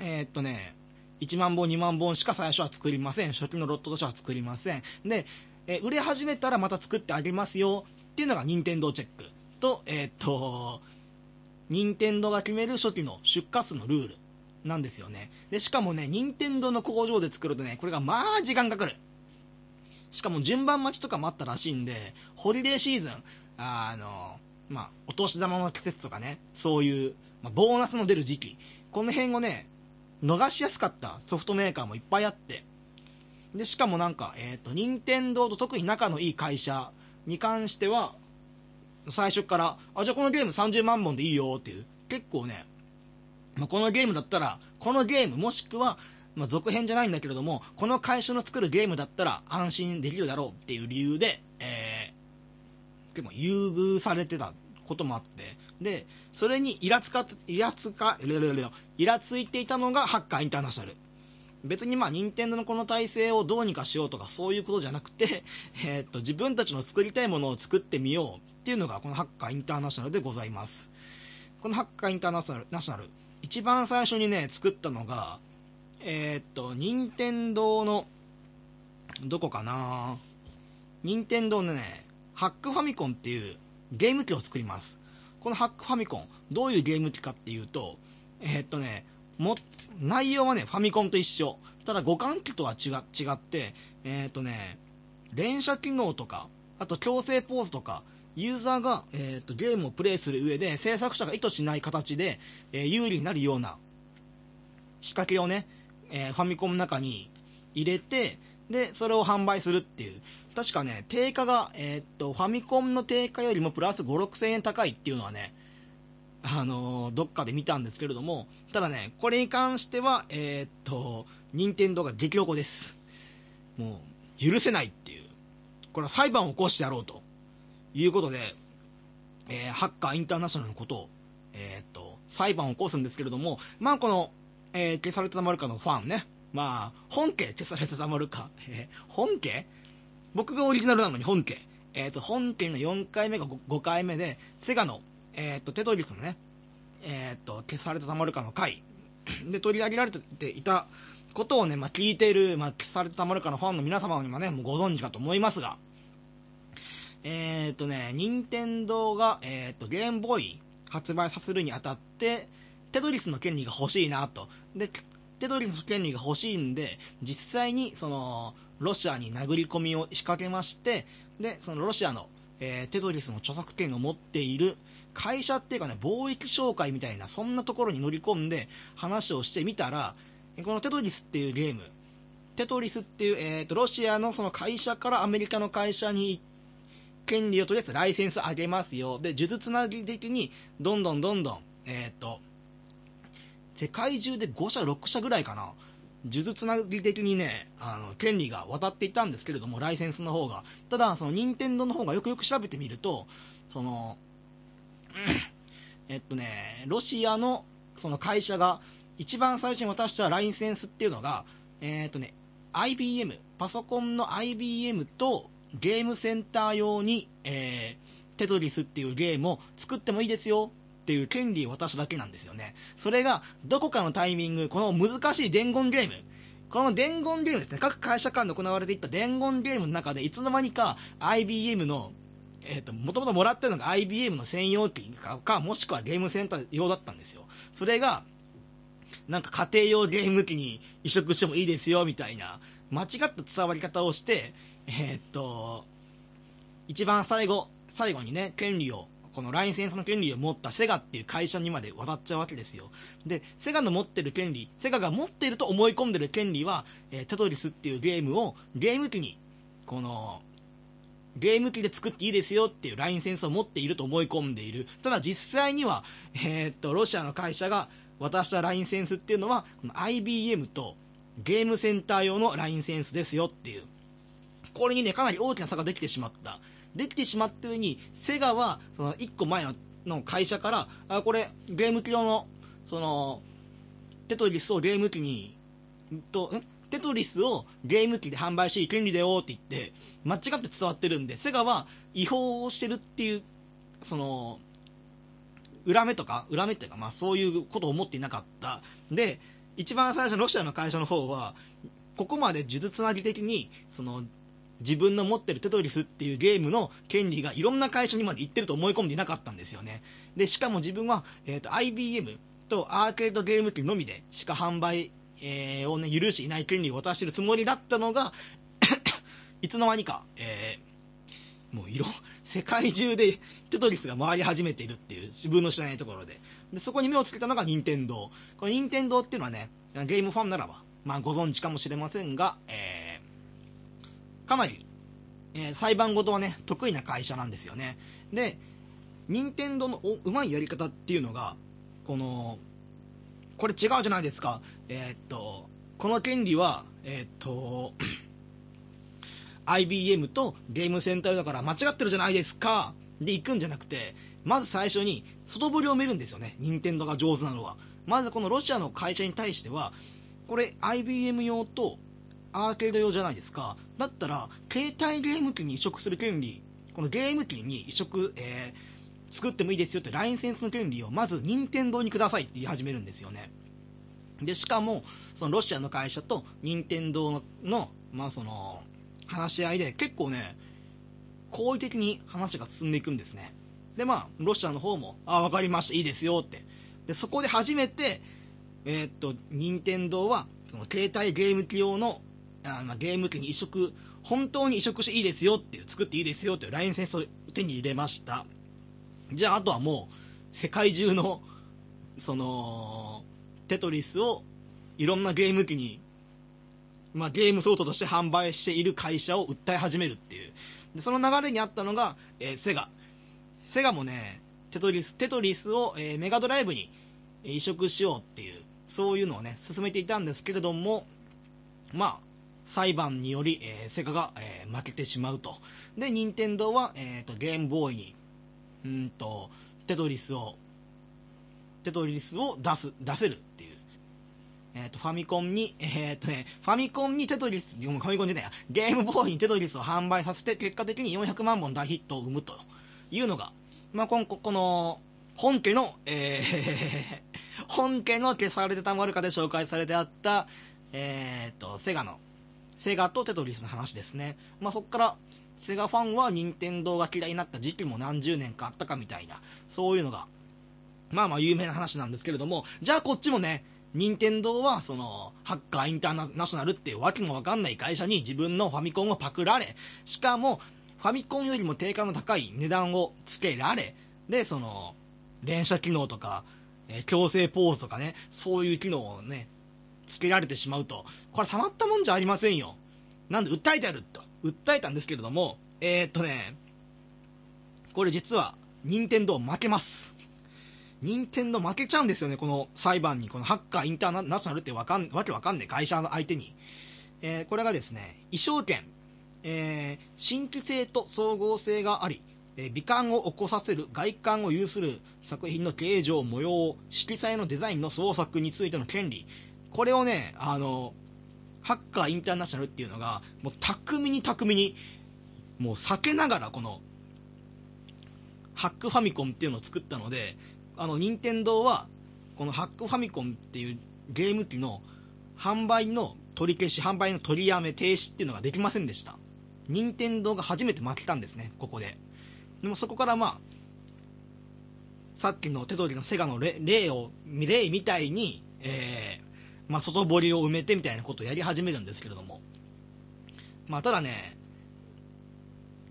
えー、っとね、1万本、2万本しか最初は作りません。初期のロットとしては作りません。で、えー売れ始めたらまた作ってあげますよっていうのが任天堂チェックと、えー、っと、任天堂が決める初期の出荷数のルールなんですよね。で、しかもね、任天堂の工場で作るとね、これがまあ時間かかる。しかも順番待ちとかもあったらしいんで、ホリデーシーズン、あの、まあ、お年玉の季節とかね、そういう、まあ、ボーナスの出る時期、この辺をね、逃しやすかったソフトメーカーもいっぱいあって、で、しかもなんか、えっ、と、任天堂と特に仲のいい会社に関しては、最初から、あ、じゃあこのゲーム30万本でいいよっていう、結構ね、まあ、このゲームだったら、このゲームもしくは、まあ、続編じゃないんだけれども、この会社の作るゲームだったら安心できるだろうっていう理由で、えー、結構優遇されてたこともあって、で、それにイラつか、イラつか、いろいろイラついていたのがハッカーインターナショナル。別にまあ、任天堂のこの体制をどうにかしようとかそういうことじゃなくて、*laughs* えーっと、自分たちの作りたいものを作ってみようっていうのがこのハッカーインターナショナルでございます。このハッカーインターナショナル、ナショナル一番最初にね、作ったのが、えーっと、任天堂の、どこかな？任天堂のね、ハックファミコンっていうゲーム機を作ります。このハックファミコン、どういうゲーム機かっていうと、えーっとね、も、内容はね、ファミコンと一緒。ただ互換機とは違違って、えーっとね、連射機能とか、あと強制ポーズとか、ユーザーが、えーっとゲームをプレイする上で制作者が意図しない形で、えー有利になるような仕掛けをね、えーファミコンの中に入れて、で、それを販売するっていう。確かね、定価が、えーっと、ファミコンの定価よりもプラス5、6千円高いっていうのはね、あのーどっかで見たんですけれども、ただね、これに関しては、えーっと、任天堂が激おこです。もう、許せないっていう。これは裁判を起こしてやろうと。いうことで、えーハッカーインターナショナルのことを、えーっと、裁判を起こすんですけれども、まあこの、えー消されてたまるかのファンね。まあ、本家消されてたまるか。えー本家僕がオリジナルなのに本家。えっ、と、本家の4回目か 5, 回目で、セガの、えっ、と、テトリスのね、えっ、と、消されてたまるかの回 *clears throat* で取り上げられていたことをね、まあ聞いている、まあ消されてたまるかのファンの皆様にもね、もうご存知かと思いますが、えっ、とね、任天堂が、えっ、と、ゲームボーイ発売させるにあたって、テトリスの権利が欲しいなと。で、テトリスの権利が欲しいんで、実際に、その、ロシアに殴り込みを仕掛けまして、で、そのロシアの、えーテトリスの著作権を持っている会社っていうかね、貿易商会みたいな、そんなところに乗り込んで話をしてみたら、このテトリスっていうゲーム、テトリスっていう、えーと、ロシアのその会社からアメリカの会社に権利をとりあえずライセンス上げますよ。で、呪術つなぎ的に、どんどんどんどん、えっ、と、世界中で5社、6社ぐらいかな。呪術つなぎ的にね、あの、権利が渡っていたんですけれども、ライセンスの方が。ただ、その、任天堂の方がよくよく調べてみると、その、*clears throat* えっとね、ロシアの、その会社が、一番最初に渡したライセンスっていうのが、えっとね、IBM、パソコンの IBM とゲームセンター用に、えー、テトリスっていうゲームを作ってもいいですよっていう権利を渡しただけなんですよね。それが、どこかのタイミング、この難しい伝言ゲーム、この伝言ゲームですね、各会社間で行われていった伝言ゲームの中で、いつの間にか IBM の、えっ、と、もともともらってるのが IBM の専用機かか、もしくはゲームセンター用だったんですよ。それが、なんか家庭用ゲーム機に移植してもいいですよ、みたいな、間違った伝わり方をして、えーっと、一番最後、最後にね、権利を、このライセンスの権利を持ったセガっていう会社にまで渡っちゃうわけですよ。で、セガの持ってる権利、セガが持ってると思い込んでる権利は、えーテトリスっていうゲームをゲーム機に、この、ゲーム機で作っていいですよっていうライセンスを持っていると思い込んでいる。ただ実際には、えーっと、ロシアの会社が渡したライセンスっていうのは、この IBM とゲームセンター用のライセンスですよっていう。これにね、かなり大きな差ができてしまった。できてしまった上に、セガは、その、一個前のの会社から、あ、これ、ゲーム機用の、その、テトリスをゲーム機に、と、ん？テトリスをゲーム機で販売し、権利だよって言って、間違って伝わってるんで、セガは違法をしてるっていう、その、裏目とか、裏目っていうか、まあそういうことを思っていなかった。で、一番最初のロシアの会社の方は、ここまで呪術つなぎ的に、その、自分の持ってるテトリスっていうゲームの権利がいろんな会社にまで行ってると思い込んでいなかったんですよね。で、しかも自分は、えっ、と、IBM とアーケードゲーム機のみでしか販売、えーをね、許していない権利を渡してるつもりだったのが、*coughs* いつの間にか、えーもう色、世界中でテトリスが回り始めているっていう自分の知らないところで。で、そこに目をつけたのが任天堂。この任天堂っていうのはね、ゲームファンならば、まあご存知かもしれませんが、えー、かなり、えー裁判事はね、得意な会社なんですよね。で、任天堂のおうまいやり方っていうのが、この、これ違うじゃないですか。えーっと、この権利は、えーっと、*coughs* IBM とゲームセンターだから間違ってるじゃないですかで行くんじゃなくて、まず最初に外堀を埋めるんですよね。任天堂が上手なのは。まずこのロシアの会社に対しては、これ IBM 用とアーケード用じゃないですか。だったら、携帯ゲーム機に移植する権利、このゲーム機に移植、えー、作ってもいいですよってライセンスの権利をまず任天堂にくださいって言い始めるんですよね。で、しかも、そのロシアの会社と任天堂の、まあその、話し合いで結構ね、好意的に話が進んでいくんですね。で、まあ、ロシアの方も、あ、わかりました、いいですよって。で、そこで初めて、えーっと、任天堂は、その携帯ゲーム機用の、あまあ、ゲーム機に移植、本当に移植していいですよっていう、作っていいですよっていうラインセンスを手に入れました。じゃあ、あとはもう、世界中の、その、テトリスをいろんなゲーム機に、まあ、ゲームソフトとして販売している会社を訴え始めるっていう。で、その流れにあったのが、えーセガ。セガもね、テトリス、テトリスを、えーメガドライブに移植しようっていう、そういうのをね、進めていたんですけれども、まあ、裁判により、えーセガが、えー負けてしまうと。で、任天堂は、えっ、と、ゲームボーイに、うんと、テトリスを、テトリスを出す、出せるっていう。えっ、と、ファミコンに、えっ、とね、ファミコンにテトリス、ファミコンじゃないや、ゲームボーイにテトリスを販売させて、結果的に400万本大ヒットを生むというのが、まあ、この、この、本家の、えー、*laughs* 本家の消されてたまるかで紹介されてあった、えー、と、セガの、セガとテトリスの話ですね。まあ、そっから、セガファンは任天堂が嫌いになった時期も何十年かあったかみたいな、そういうのが、まあまあ有名な話なんですけれども、じゃあこっちもね、任天堂はその、ハッカーインターナショナルっていうわけもわかんない会社に自分のファミコンをパクられ、しかも、ファミコンよりも定価の高い値段をつけられ、で、その、連射機能とか、え強制ポーズとかね、そういう機能をね、つけられてしまうと、これたまったもんじゃありませんよ。なんで訴えてやると。訴えたんですけれども、えー、っとね、これ実は、任天堂負けます。任天堂負けちゃうんですよね、この裁判に。このハッカーインターナショナルってわかん、わけわかんない会社の相手に。えーこれがですね、衣装権、えー新規性と総合性があり、えー美観を起こさせる外観を有する作品の形状、模様、色彩のデザインの創作についての権利。これをね、あの、ハッカーインターナショナルっていうのが、もう巧みに巧みに、もう避けながらこの、ハックファミコンっていうのを作ったので、あの、任天堂は、このハックファミコンっていうゲーム機の販売の取り消し、販売の取りやめ、停止っていうのができませんでした。任天堂が初めて負けたんですね、ここで。でもそこからまあ、さっきのテトリのセガの例を、例みたいに、えー、まあ、外堀を埋めてみたいなことをやり始めるんですけれども。まあ、ただね、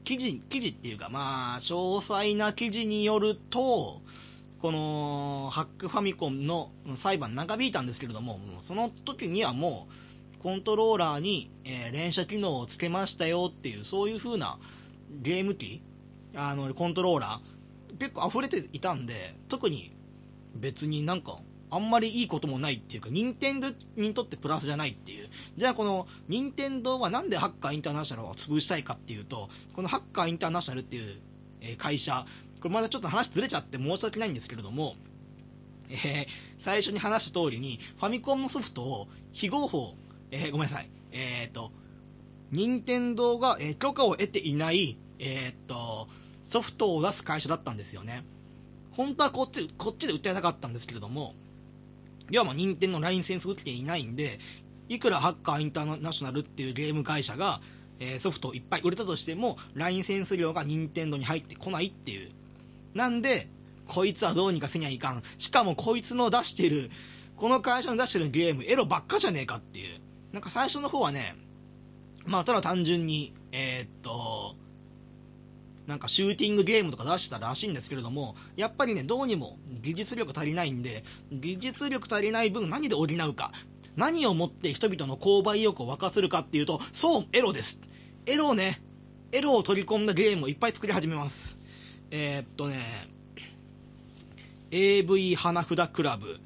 記事、記事っていうか、まあ、詳細な記事によると、この、ハックファミコンの裁判長引いたんですけれども、その時にはもう、コントローラーに、えー連射機能をつけましたよっていう、そういう風なゲーム機あの、コントローラー、結構溢れていたんで、特に別になんか、あんまりいいこともないっていうか、任天堂にとってプラスじゃないっていう。じゃあこの、任天堂はなんでハッカーインターナショナルを潰したいかっていうと、このハッカーインターナショナルっていう、え会社、これまだちょっと話ずれちゃって申し訳ないんですけれども、えー最初に話した通りに、ファミコンのソフトを非合法、えーごめんなさい、えっ、と、任天堂が、えー許可を得ていない、えーっと、ソフトを出す会社だったんですよね。本当はこっち、こっちで訴えたかったんですけれども、要はまあ任天堂のラインセンスを受けていないんで、いくらハッカーインターナショナルっていうゲーム会社が、えーソフトをいっぱい売れたとしても、ラインセンス料が任天堂に入ってこないっていう。なんで、こいつはどうにかせにゃいかん。しかもこいつの出してる、この会社の出してるゲーム、エロばっかじゃねえかっていう。なんか最初の方はね、まあただ単純に、えーっと、なんかシューティングゲームとか出したらしいんですけれども、やっぱりね、どうにも技術力足りないんで、技術力足りない分何で補うか。何をもって人々の購買意欲を沸かせるかっていうと、そう、エロです。エロをね、エロを取り込んだゲームをいっぱい作り始めます。えーっとね、AV 花札クラブ、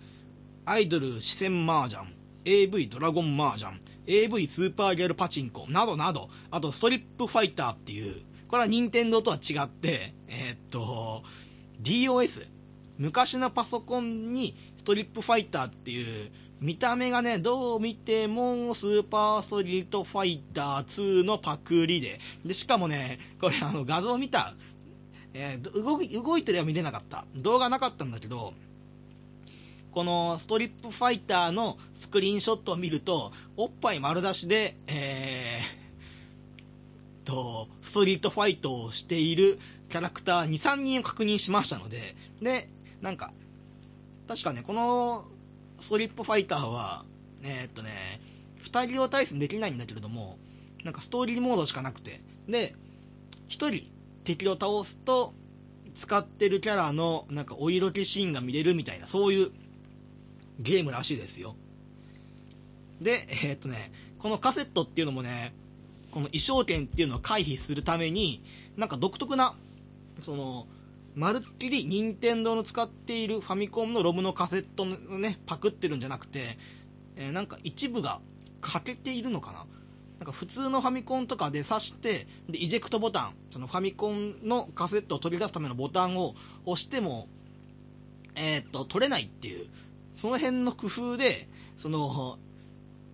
アイドル視線麻雀、AV ドラゴンマージャン、AV スーパーギャルパチンコ、などなど、あとストリップファイターっていう、これは任天堂とは違って、えーっと、DOS、昔のパソコンにストリップファイターっていう、見た目がね、どう見てもスーパーストリートファイター2のパクリで、で、しかもね、これあの画像見た、えー動い、動いてでは見れなかった。動画なかったんだけど、このストリップファイターのスクリーンショットを見ると、おっぱい丸出しで、えー、と、ストリートファイトをしているキャラクター2、3人を確認しましたので、で、なんか、確かね、このストリップファイターは、えーっとね、2人を対戦できないんだけれども、なんかストーリーモードしかなくて、で、1人敵を倒すと、使ってるキャラのなんかお色気シーンが見れるみたいな、そういうゲームらしいですよ。で、えーっとね、このカセットっていうのもね、この衣装権っていうのを回避するために、なんか独特な、その、まるっきり任天堂の使っているファミコンのロムのカセットのね、パクってるんじゃなくて、えーなんか一部が欠けているのかな？なんか普通のファミコンとかで挿して、で、イジェクトボタン、そのファミコンのカセットを取り出すためのボタンを押しても、えーっと、取れないっていう、その辺の工夫で、その、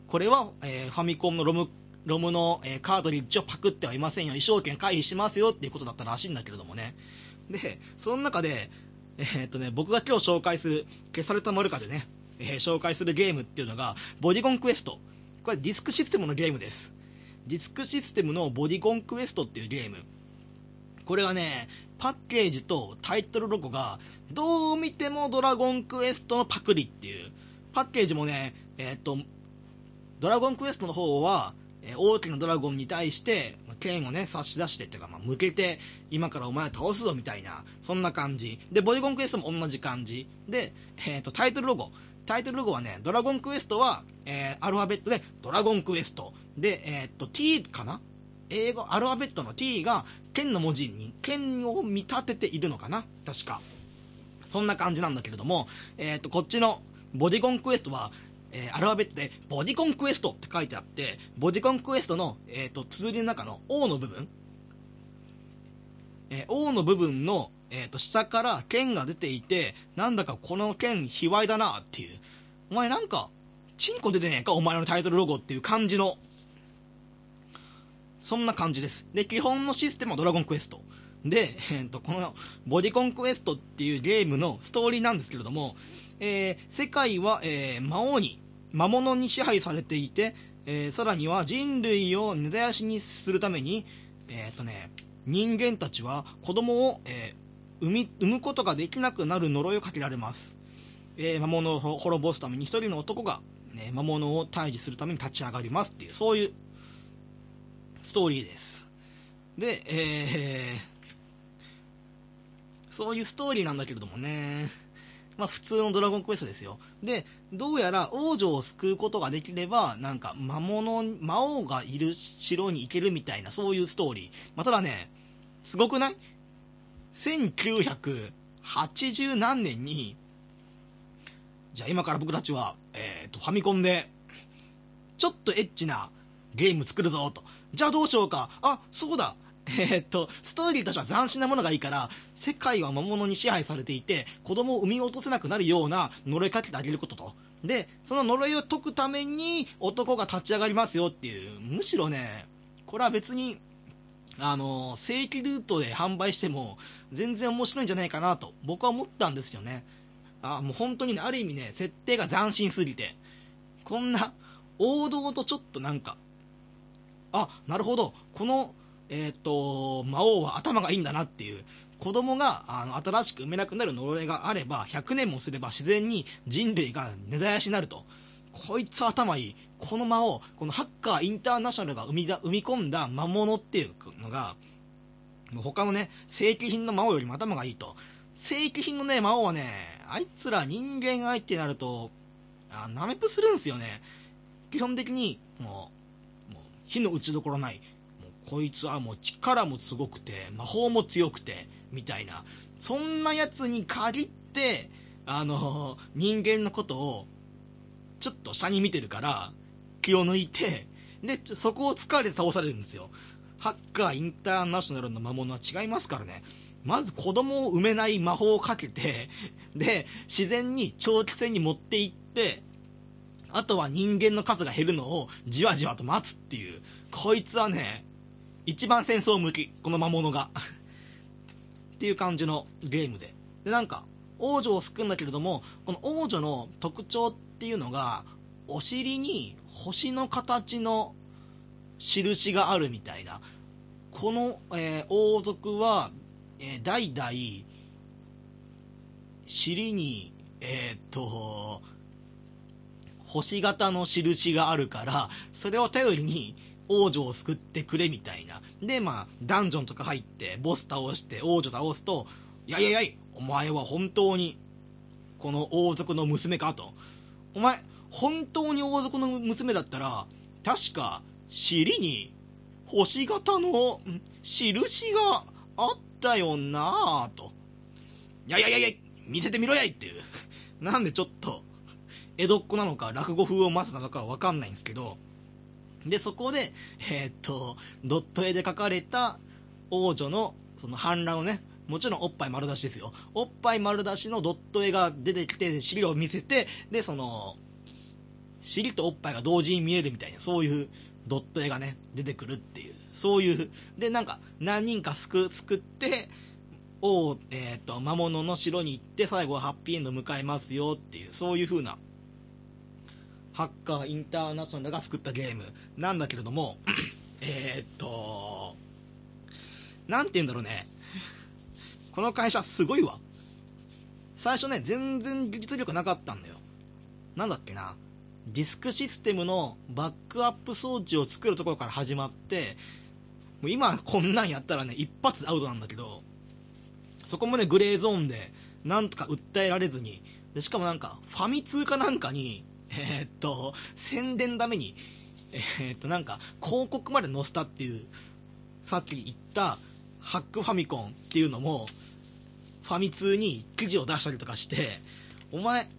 これは、えーファミコンのロム、ロムの、えーカートリッジをパクってはいませんよ。衣装権回避しますよっていうことだったらしいんだけれどもね。で、その中で、えーっとね、僕が今日紹介する、消された丸かでね、えー紹介するゲームっていうのが、ボディコンクエスト。これディスクシステムのゲームです。ディスクシステムのボディコンクエストっていうゲーム。これはね、パッケージとタイトルロゴが、どう見てもドラゴンクエストのパクリっていう。パッケージもね、えーっと、ドラゴンクエストの方は、えー大きなドラゴンに対して、剣をね、差し出してっていうか、まあ、向けて、今からお前を倒すぞみたいな、そんな感じ。で、ボディコンクエストも同じ感じ。で、えっ、と、タイトルロゴ。タイトルロゴはね、ドラゴンクエストは、えーアルファベットで、ドラゴンクエスト。で、えっ、と、T かな？英語、アルファベットの T が、剣の文字に、剣を見立てているのかな？確か。そんな感じなんだけれども、えっ、と、こっちのボディコンクエストは、えーアルファベットで、ボディコンクエストって書いてあって、ボディコンクエストの、えっ、と、綴りの中の O の部分、えー O の部分の、えっ、と、下から剣が出ていて、なんだかこの剣、卑猥だなっていう。お前なんか、チンコ出てねえか？お前のタイトルロゴっていう感じの、そんな感じです。で、基本のシステムはドラゴンクエスト。で、えっ、と、この、ボディコンクエストっていうゲームのストーリーなんですけれども、えー世界は、えー魔王に、魔物に支配されていて、えーさらには人類を根絶やしにするために、えっ、とね、人間たちは子供を、えー産み、産むことができなくなる呪いをかけられます。えー魔物を滅ぼすために一人の男が、ね、魔物を退治するために立ち上がりますっていう、そういうストーリーです。で、えー、そういうストーリーなんだけれどもね、まあ普通のドラゴンクエストですよ。で、どうやら王女を救うことができれば、なんか魔物、魔王がいる城に行けるみたいな、そういうストーリー。まあただね、すごくない ?1980 何年に、じゃあ今から僕たちは、えっ、と、ファミコンで、ちょっとエッチなゲーム作るぞ、と。じゃあどうしようか。あ、そうだ。*laughs* えーっと、ストーリーとしては斬新なものがいいから、世界は魔物に支配されていて、子供を産み落とせなくなるような呪いかけてあげることと。で、その呪いを解くために男が立ち上がりますよっていう、むしろね、これは別に、あの、正規ルートで販売しても全然面白いんじゃないかなと僕は思ったんですよね。あもう本当にね、ある意味ね、設定が斬新すぎて、こんな王道とちょっとなんか、あ、なるほど、この、えっ、と、魔王は頭がいいんだなっていう、子供が、あの、新しく産めなくなる呪いがあれば、100年もすれば自然に人類が根絶やしになると。こいつ頭いい。この魔王、このハッカーインターナショナルが生みだ、生み込んだ魔物っていうのが、他のね、正規品の魔王よりも頭がいいと。正規品のね、魔王はね、あいつら人間相手になると、あ、ナメプするんすよね。基本的に、もう、もう、火の打ちどころない。こいつはもう力もすごくて、魔法も強くて、みたいな。そんな奴に限って、あの、人間のことを、ちょっと下に見てるから、気を抜いて、で、そこを疲れて倒されるんですよ。ハッカーインターナショナルの魔物は違いますからね。まず子供を埋めない魔法をかけて、で、自然に長期戦に持っていって、あとは人間の数が減るのをじわじわと待つっていう。こいつはね、一番戦争向き、この魔物が。*laughs* っていう感じのゲームで。で、なんか、王女を救うんだけれども、この王女の特徴っていうのが、お尻に星の形の印があるみたいな。この、えー王族は、えー代々、尻に、えーっと、星型の印があるから、それを頼りに王女を救ってくれみたいな。で、まあ、ダンジョンとか入って、ボス倒して、王女倒すと、いやいやいやい、お前は本当に、この王族の娘かと。お前、本当に王族の娘だったら、確か、尻に、星型の、印があったよなぁと。いやいやいやいや、見せてみろやいっていう。*laughs* なんでちょっと、江戸っ子なのか落語風を混ぜたのかわかんないんですけど、で、そこで、えーっと、ドット絵で描かれた王女の、その反乱をね、もちろんおっぱい丸出しですよ。おっぱい丸出しのドット絵が出てきて、尻を見せて、で、その、尻とおっぱいが同時に見えるみたいな、そういうドット絵がね、出てくるっていう、そういう、で、なんか、何人か救、救って、王、えっ、と、魔物の城に行って、最後はハッピーエンド迎えますよっていう、そういう風な、ハッカーインターナショナルが作ったゲームなんだけれども、*clears throat* えっと、なんて言うんだろうね。この会社すごいわ。最初ね、全然技術力なかったんだよ。なんだっけな。ディスクシステムのバックアップ装置を作るところから始まって、もう今こんなんやったらね、一発アウトなんだけど、そこもね、グレーゾーンで、なんとか訴えられずに、でしかもなんか、ファミ通かなんかに、えーっと、宣伝ために、えーっと、なんか、広告まで載せたっていう、さっき言った、ハックファミコンっていうのも、ファミ通に記事を出したりとかして、お前、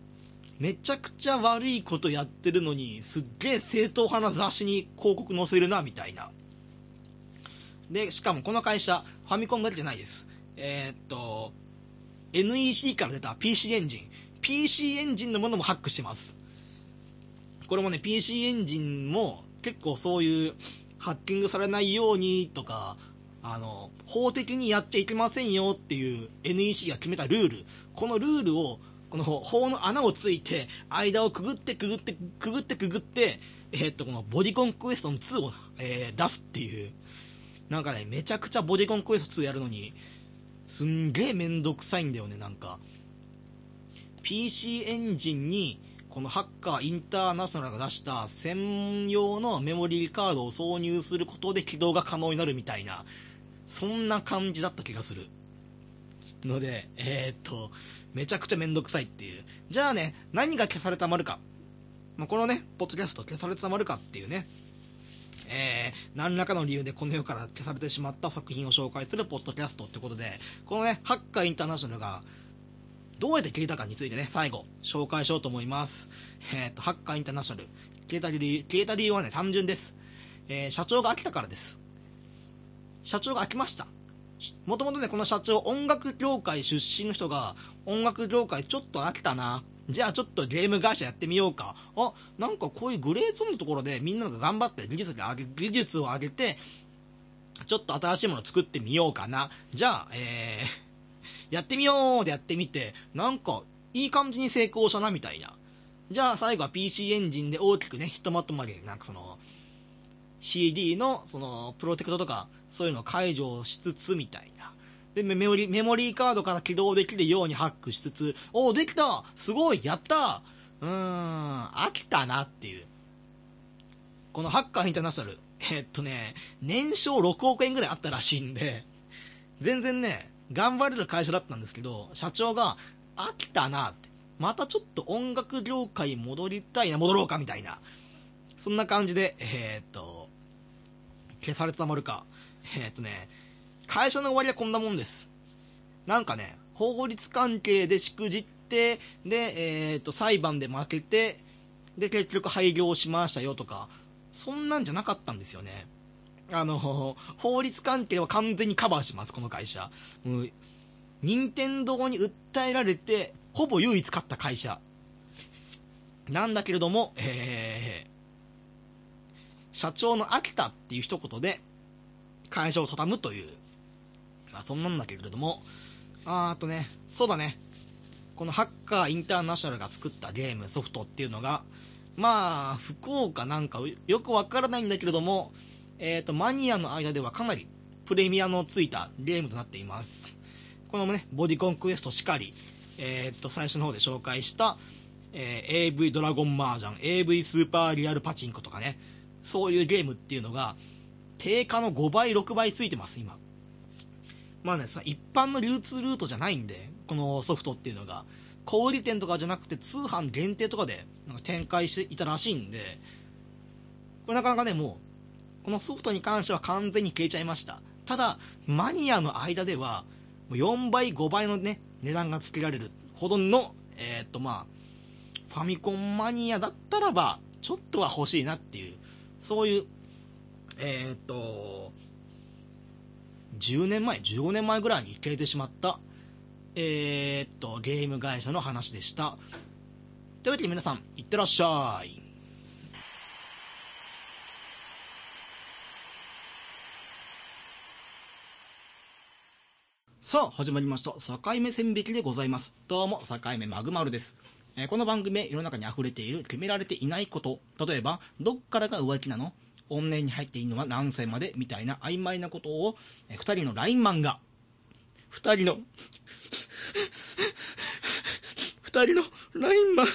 めちゃくちゃ悪いことやってるのに、すっげえ正統派な雑誌に広告載せるな、みたいな。で、しかもこの会社、ファミコンだけじゃないです。えーっと、NEC から出た PC エンジン。PC エンジンのものもハックしてます。これもね、PC エンジンも結構そういうハッキングされないようにとか、あの、法的にやっちゃいけませんよっていう NEC が決めたルール。このルールを、この法の穴をついて、間をくぐってくぐって、くぐってくぐって、えーっと、このボディコンクエストの2を、えー出すっていう。なんかね、めちゃくちゃボディコンクエスト2やるのに、すんげえめんどくさいんだよね、なんか。PC エンジンに、このハッカーインターナショナルが出した専用のメモリーカードを挿入することで起動が可能になるみたいな、そんな感じだった気がする。ので、えー、っと、めちゃくちゃめんどくさいっていう。じゃあね、何が消されたまるか。まあ、このね、ポッドキャスト消されてたまるかっていうね、えー、何らかの理由でこの世から消されてしまった作品を紹介するポッドキャストってことで、このね、ハッカーインターナショナルが、どうやって消えたかについてね、最後、紹介しようと思います。えっ、と、ハッカーインターナショナル。消えた理由、消えた理由はね、単純です。えー社長が飽きたからです。社長が飽きました。もともとね、この社長、音楽業界出身の人が、音楽業界ちょっと飽きたな。じゃあちょっとゲーム会社やってみようか。あ、なんかこういうグレーゾーンのところでみんなが頑張って技術が上げ、技術を上げて、ちょっと新しいものを作ってみようかな。じゃあ、えー、やってみようでやってみて、なんか、いい感じに成功したな、みたいな。じゃあ最後は PC エンジンで大きくね、ひとまとまり、なんかその、CD の、その、プロテクトとか、そういうのを解除しつつ、みたいな。で、メモリ、メモリーカードから起動できるようにハックしつつ、おーできたすごいやったうーん、飽きたなっていう。このハッカーインターナショナル、えっとね、年商6億円ぐらいあったらしいんで、全然ね、頑張れる会社だったんですけど、社長が、飽きたなって。またちょっと音楽業界戻りたいな、戻ろうかみたいな。そんな感じで、えーっと、消されてたまるか。えーっとね、会社の終わりはこんなもんです。なんかね、法律関係でしくじって、で、えーっと、裁判で負けて、で、結局廃業しましたよとか、そんなんじゃなかったんですよね。あの、法律関係は完全にカバーします、この会社。もう、任天堂に訴えられて、ほぼ唯一勝った会社。なんだけれども、えー、社長の秋田っていう一言で、会社を畳むという、まあそんなんだけれども、あーあとね、そうだね、このハッカーインターナショナルが作ったゲーム、ソフトっていうのが、まあ、福岡なんかよくわからないんだけれども、えっ、と、マニアの間ではかなりプレミアのついたゲームとなっています。このね、ボディコンクエストしかり、えっ、と、最初の方で紹介した、えー AV ドラゴンマージャン、AV スーパーリアルパチンコとかね、そういうゲームっていうのが、定価の5倍、6倍ついてます、今。まあね、その一般の流通ルートじゃないんで、このソフトっていうのが、小売店とかじゃなくて通販限定とかでなんか展開していたらしいんで、これなかなかね、もう、このソフトに関しては完全に消えちゃいました。ただ、マニアの間では、4倍、5倍のね、値段がつけられるほどの、えーっとまあ、ファミコンマニアだったらば、ちょっとは欲しいなっていう、そういう、えーっと、10年前、15年前ぐらいに消えてしまった、えーっと、ゲーム会社の話でした。というわけで皆さん、いってらっしゃい。さあ、始まりました。境目線引きでございます。どうも、境目マグマルです。えーこの番組世の中に溢れている決められていないこと。例えば、どっからが浮気なの？怨念に入っていいのは何歳まで？みたいな曖昧なことを、えー二人のラインマンが、二人の、二人のラインマン、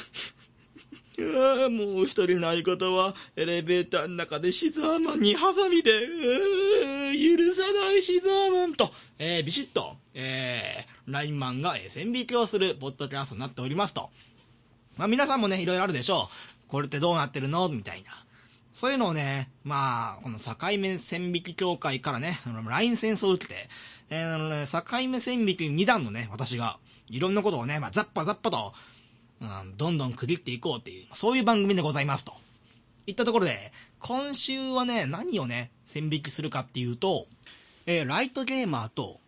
ああ、もう一人の相方は、エレベーターの中でシザーマンにハサミで、うー許さないシザーマンと、えー、ビシッと、えー、ラインマンが、え線引きをするポッドキャストになっておりますと。まあ皆さんもね、いろいろあるでしょう。これってどうなってるの？みたいな。そういうのをね、まあ、この境目線引き協会からね、あの LINE 戦争を受けて、えーあのね、境目線引き2段のね、私が、いろんなことをね、まあ、ザッパザッパと、うん、どんどん区切っていこうっていう、そういう番組でございますと。いったところで、今週はね、何をね、線引きするかっていうと、えーライトゲーマーと、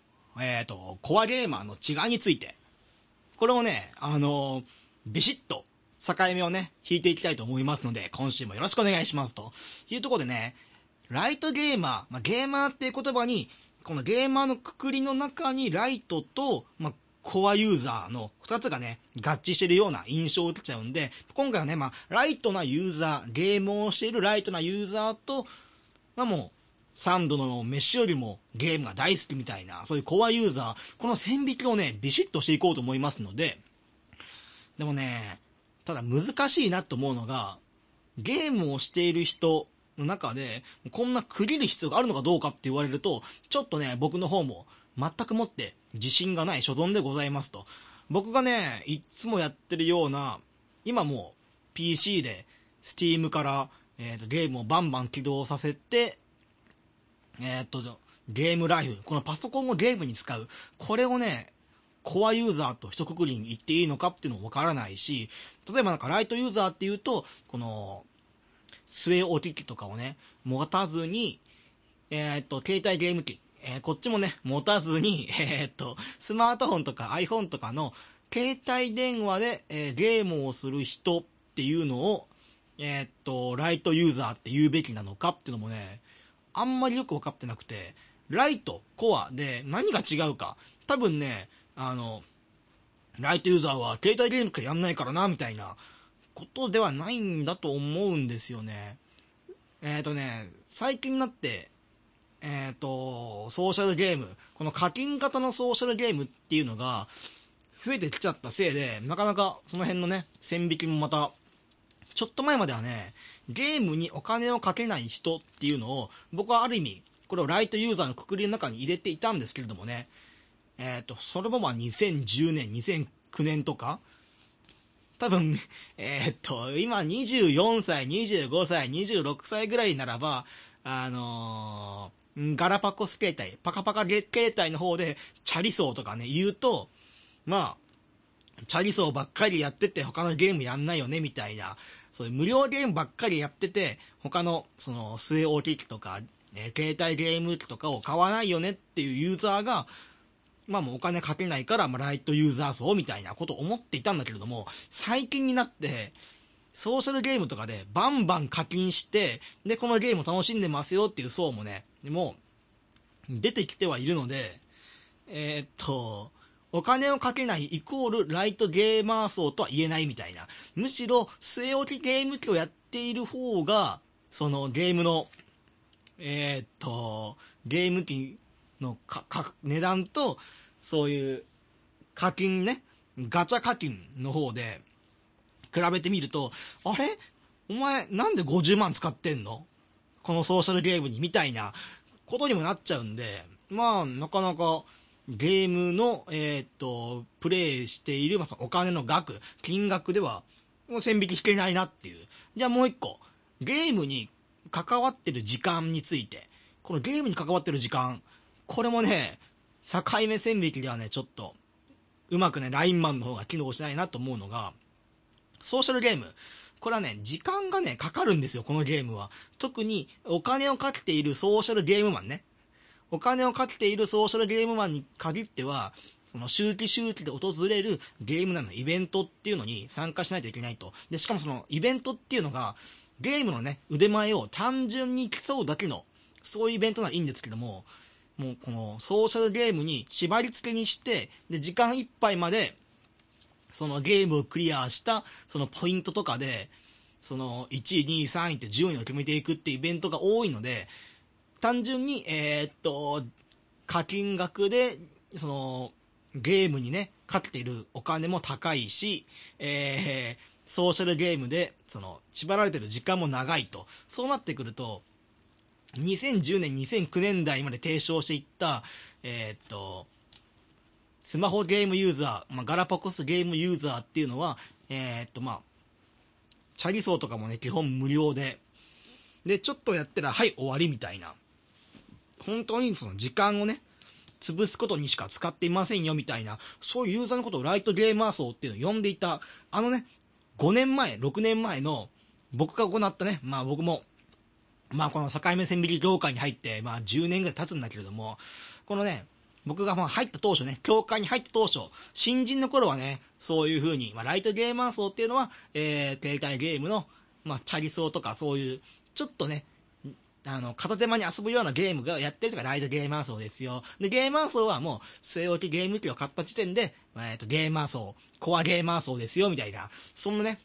えっ、と、コアゲーマーの違いについて、これをね、あのービシッと、境目をね、引いていきたいと思いますので、今週もよろしくお願いします。というところでね、ライトゲーマー、まあ、ゲーマーっていう言葉に、このゲーマーのくくりの中にライトと、まあ、コアユーザーの二つがね、合致してるような印象を受けちゃうんで、今回はね、まあ、ライトなユーザー、ゲームをしているライトなユーザーと、まあもう、サンドの飯よりもゲームが大好きみたいな、そういうコアユーザー、この線引きをね、ビシッとしていこうと思いますので、でもね、ただ難しいなと思うのが、ゲームをしている人の中で、こんな区切る必要があるのかどうかって言われると、ちょっとね、僕の方も全くもって自信がない所存でございますと。僕がね、いつもやってるような、今も PC で Steam から、えーとゲームをバンバン起動させて、えーっと、ゲームライフ、このパソコンをゲームに使う、これをね、コアユーザーと一括りに言っていいのかっていうのもわからないし、例えばなんかライトユーザーっていうと、この、据え置き機とかをね、持たずに、えーっと、携帯ゲーム機、えーこっちもね、持たずに、*laughs* えーっと、スマートフォンとか iPhone とかの、携帯電話で、えゲームをする人っていうのを、えっと、ライトユーザーって言うべきなのかっていうのもね、あんまりよくわかってなくて、ライト、コアで何が違うか。多分ね、あの、ライトユーザーは携帯ゲームしかやんないからな、みたいなことではないんだと思うんですよね。えっ、とね、最近になって、えっ、と、ソーシャルゲーム、この課金型のソーシャルゲームっていうのが増えてきちゃったせいで、なかなかその辺のね、線引きもまたちょっと前まではね、ゲームにお金をかけない人っていうのを、僕はある意味、これをライトユーザーのくくりの中に入れていたんですけれどもね、えっ、と、それもまあ2010年、2009年とか、多分、えっ、と、今24歳、25歳、26歳ぐらいならば、あのーガラパコス携帯、パカパカゲ携帯の方で、チャリソーとかね、言うと、まあ、チャリソーばっかりやってて他のゲームやんないよね、みたいな。そういう無料ゲームばっかりやってて、他の、その、据え置き機とか、ね、携帯ゲーム機とかを買わないよねっていうユーザーが、まあもうお金かけないから、まあライトユーザー層みたいなことを思っていたんだけれども、最近になって、ソーシャルゲームとかでバンバン課金して、で、このゲームを楽しんでますよっていう層もね、もう、出てきてはいるので、えー、っと、お金をかけないイコールライトゲーマー層とは言えないみたいな。むしろ、据え置きゲーム機をやっている方が、そのゲームの、えー、っと、ゲーム機のか、か、値段と、そういう課金ね、ガチャ課金の方で、比べてみると、あれ？お前なんで50万使ってんの？このソーシャルゲームにみたいなことにもなっちゃうんで、まあ、なかなかゲームの、えー、っと、プレイしている、まあ、お金の額、金額では、もう線引き引けないなっていう。じゃあもう一個、ゲームに関わってる時間について、このゲームに関わってる時間、これもね、境目線引きではね、ちょっと、うまくね、ラインマンの方が機能しないなと思うのが、ソーシャルゲーム。これはね、時間がね、かかるんですよ、このゲームは。特に、お金をかけているソーシャルゲームマンね。お金をかけているソーシャルゲームマンに限っては、その周期周期で訪れるゲームなのイベントっていうのに参加しないといけないと。で、しかもそのイベントっていうのが、ゲームのね、腕前を単純に競うだけの、そういうイベントならいいんですけども、もうこのソーシャルゲームに縛り付けにして、で、時間いっぱいまで、そのゲームをクリアした、そのポイントとかで、その1位、2位、3位って順位を決めていくってイベントが多いので、単純に、えー、っと、課金額で、その、ゲームにね、かけているお金も高いし、えー、ソーシャルゲームで、その、縛られてる時間も長いと。そうなってくると、2010年、2009年代まで提唱していった、えー、っと、スマホゲームユーザー、まあ、ガラパゴスゲームユーザーっていうのは、えー、っと、まあ、チャリソーとかもね、基本無料で、で、ちょっとやったら、はい、終わりみたいな。本当にその時間をね、潰すことにしか使っていませんよみたいな、そういうユーザーのことをライトゲーマー層っていうのを呼んでいた、あのね、5年前、6年前の僕が行ったね、まあ僕もまあこの境目線引き業界に入って、まあ10年ぐらい経つんだけれども、このね、僕がまあ入った当初ね、教会に入った当初、新人の頃はね、そういう風に、まあライトゲーマー層っていうのは、えー、携帯ゲームの、まあチャリ層とかそういう、ちょっとね、あの、片手間に遊ぶようなゲームがやってるとかライトゲーマー層ですよ。で、ゲーマー層はもう、据え置きゲーム機を買った時点で、えっ、ー、と、ゲーマー層、コアゲーマー層ですよ、みたいな。そのね、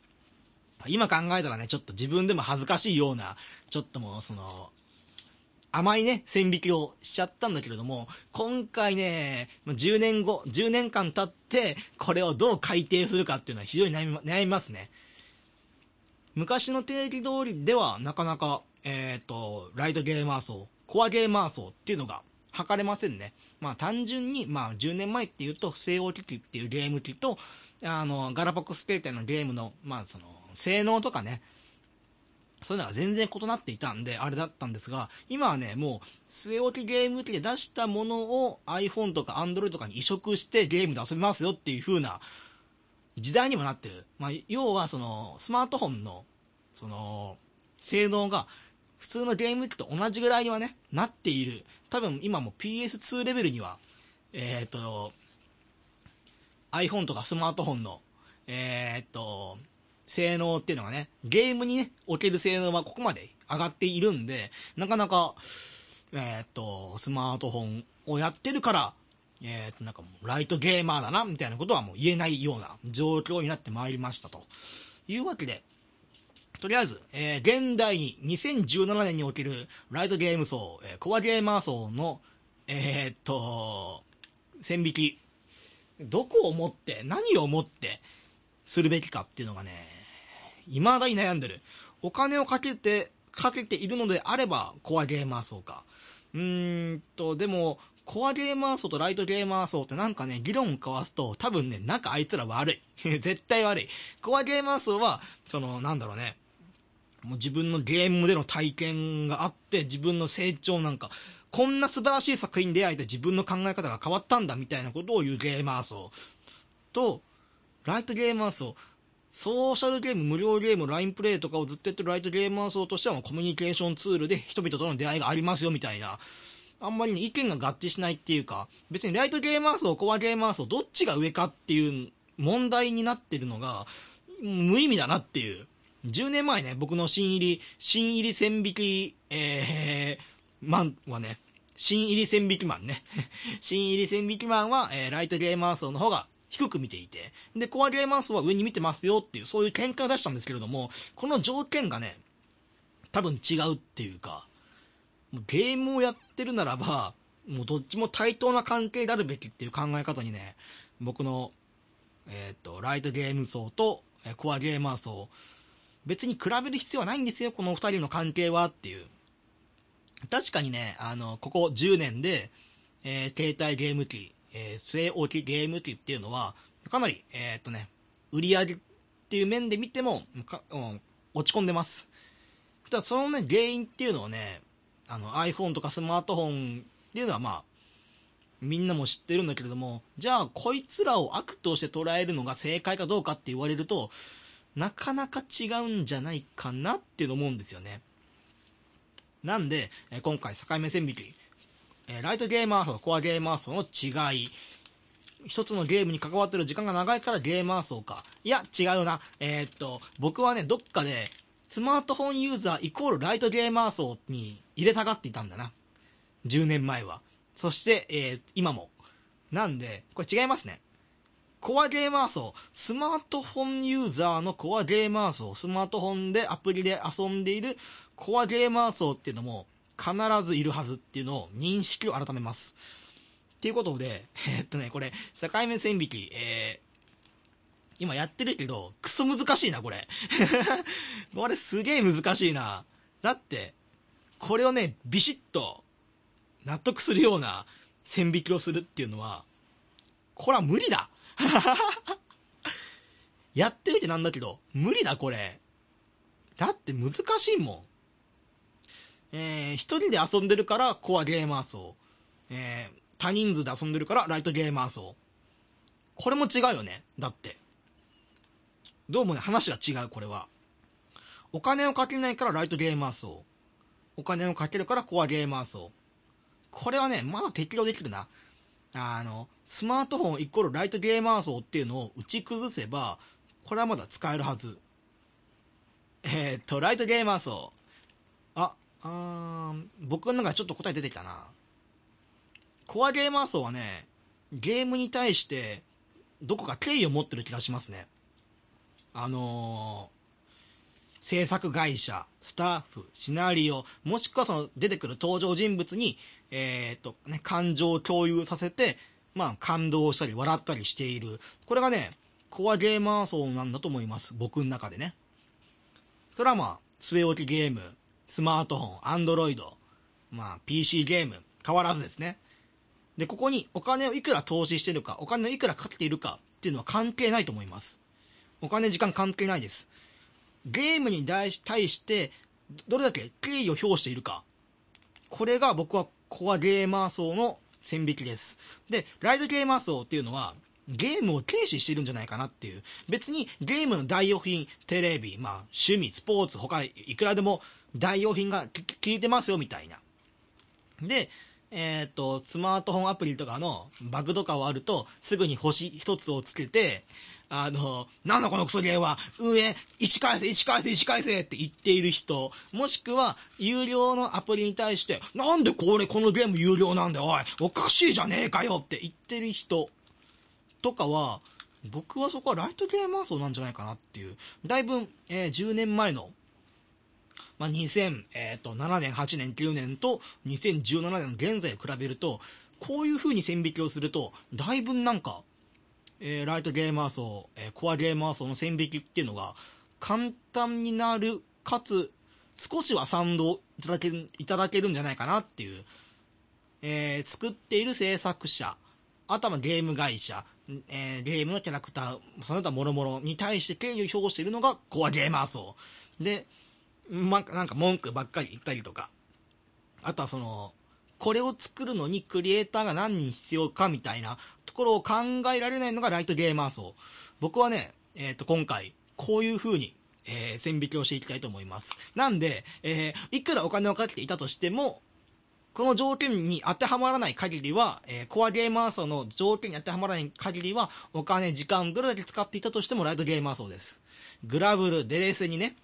今考えたらね、ちょっと自分でも恥ずかしいような、ちょっともう、その、甘いね、線引きをしちゃったんだけれども、今回ね、10年後、10年間経って、これをどう改定するかっていうのは非常に悩み悩みますね。昔の定義通りでは、なかなか、えっ、ー、と、ライトゲーマー層、コアゲーマー層っていうのが測れませんね。まあ単純に、まあ10年前っていうと、不正用機器っていうゲーム機と、あの、ガラパゴス携帯のゲームの、まあその、性能とかね、そういうのは全然異なっていたんで、あれだったんですが、今はね、もう、据え置きゲーム機で出したものを iPhone とか Android とかに移植してゲームで遊びますよっていう風な時代にもなってる。まあ、要はその、スマートフォンの、その、性能が普通のゲーム機と同じぐらいにはね、なっている。多分今も PS2 レベルには、えっ、と、iPhone とかスマートフォンの、えっ、と、性能っていうのがね、ゲームにね、おける性能はここまで上がっているんで、なかなか、えー、っと、スマートフォンをやってるから、えー、っと、なんかもう、ライトゲーマーだな、みたいなことはもう言えないような状況になってまいりましたと。いうわけで、とりあえず、えー、現代に2017年におけるライトゲーム層、えー、コアゲーマー層の、えー、っと、線引き、どこをもって、何をもって、するべきかっていうのがね、未だに悩んでる。お金をかけて、かけているのであれば、コアゲーマー層か。うーんと、でも、コアゲーマー層とライトゲーマー層ってなんかね、議論交わすと、多分ね、なんかあいつら悪い。*laughs* 絶対悪い。コアゲーマー層は、その、なんだろうね。もう自分のゲームでの体験があって、自分の成長なんか、こんな素晴らしい作品に出会えて自分の考え方が変わったんだみたいなことを言うゲーマー層と、ライトゲーマー層、ソーシャルゲーム、無料ゲーム、ラインプレイとかをずっとやってるライトゲーマー層としてはコミュニケーションツールで人々との出会いがありますよみたいな、あんまりね、意見が合致しないっていうか、別にライトゲーマー層、コアゲーマー層、どっちが上かっていう問題になってるのが、無意味だなっていう。10年前ね、僕の新入り、新入り線引き、えー、マンはね、新入り線引きマンね。*laughs* 新入り線引きマンは、えー、ライトゲーマー層の方が低く見ていて、で、コアゲーマー層は上に見てますよっていう、そういう見解を出したんですけれども、この条件がね、多分違うっていうか、ゲームをやってるならば、もうどっちも対等な関係であるべきっていう考え方にね、僕の、えっ、と、ライトゲーム層と、えーコアゲーマー層、別に比べる必要はないんですよ、この二人の関係はっていう。確かにね、あの、ここ10年で、えー携帯ゲーム機、えー据え置きゲーム機っていうのは、かなり、えーっとね、売り上げっていう面で見ても、うん落ち込んでます。ただそのね、原因っていうのはね、あの iPhone とかスマートフォンっていうのはまあ、みんなも知ってるんだけれども、じゃあこいつらを悪として捉えるのが正解かどうかって言われると、なかなか違うんじゃないかなって思うんですよね。なんで、え今回境目線引き、えライトゲーマー層、コアゲーマー層の違い、一つのゲームに関わってる時間が長いからゲーマー層か。いや、違うな。えーっと、僕はね、どっかで、スマートフォンユーザーイコールライトゲーマー層に入れたがっていたんだな。10年前は。そして、えー今も。なんで、これ違いますね。コアゲーマー層、スマートフォンユーザーのコアゲーマー層、スマートフォンでアプリで遊んでいるコアゲーマー層っていうのも必ずいるはずっていうのを認識を改めます。っていうことで、えーっとね、これ、境目線引き、えー、今やってるけど、クソ難しいな、これ。*laughs* これすげえ難しいな。だって、これをね、ビシッと納得するような線引きをするっていうのは、これは無理だ。*laughs* やってみてなんだけど、無理だこれ。だって難しいもん。えー、一人で遊んでるからコアゲーマー層。えー、多人数で遊んでるからライトゲーマー層。これも違うよね。だって。どうもね、話が違う、これは。お金をかけないからライトゲーマー層。お金をかけるからコアゲーマー層。これはね、まだ適用できるな。あの、スマートフォンイコールライトゲーマー層っていうのを打ち崩せば、これはまだ使えるはず。えー、っと、ライトゲーマー層。あ、あー僕の中ちょっと答え出てきたな。コアゲーマー層はね、ゲームに対して、どこか敬意を持ってる気がしますね。あのー制作会社、スタッフ、シナリオ、もしくはその出てくる登場人物に、えーっと、ね、感情を共有させて、まあ、感動したり笑ったりしている。これがね、コアゲーマー層なんだと思います。僕の中でね。それはまあ、据え置きゲーム、スマートフォン、アンドロイド、まあ、PC ゲーム、変わらずですね。で、ここにお金をいくら投資してるか、お金をいくらかけているかっていうのは関係ないと思います。お金、時間関係ないです。ゲームに対して、どれだけ敬意を表しているか。これが僕はコアゲーマー層の線引きです。で、ライトゲーマー層っていうのは、ゲームを軽視してるんじゃないかなっていう。別にゲームの代用品、テレビ、まあ、趣味、スポーツ、他いくらでも代用品が効いてますよみたいな。で、えっ、と、スマートフォンアプリとかのバグとかはあると、すぐに星一つをつけて、あの、なんだこのクソゲーは、運営、1返せ、1返せ、1返せって言っている人、もしくは、有料のアプリに対して、なんでこれ、このゲーム有料なんだよ、おい、おかしいじゃねえかよ。って言ってる人、とかは、僕はそこはライトゲーマー層なんじゃないかなっていう、だいぶ、えー10年前の、まあ、2007年、8年、9年と2017年の現在を比べると、こういう風に線引きをすると、だいぶなんか、えーライトゲーマー層、えーコアゲーマー層の線引きっていうのが簡単になる、かつ、少しは賛同いただける、いただけるんじゃないかなっていう、えー作っている制作者、あとはゲーム会社、えーゲームのキャラクター、その他諸々に対して敬意を表しているのがコアゲーマー層。で、ま、なんか文句ばっかり言ったりとか、あとはその、これを作るのにクリエイターが何人必要かみたいなところを考えられないのがライトゲーマー層。僕はね、えっ、と、今回、こういう風に、えー、線引きをしていきたいと思います。なんで、えー、いくらお金をかけていたとしても、この条件に当てはまらない限りは、えー、コアゲーマー層の条件に当てはまらない限りは、お金、時間、どれだけ使っていたとしてもライトゲーマー層です。グラブル、デレーセにね、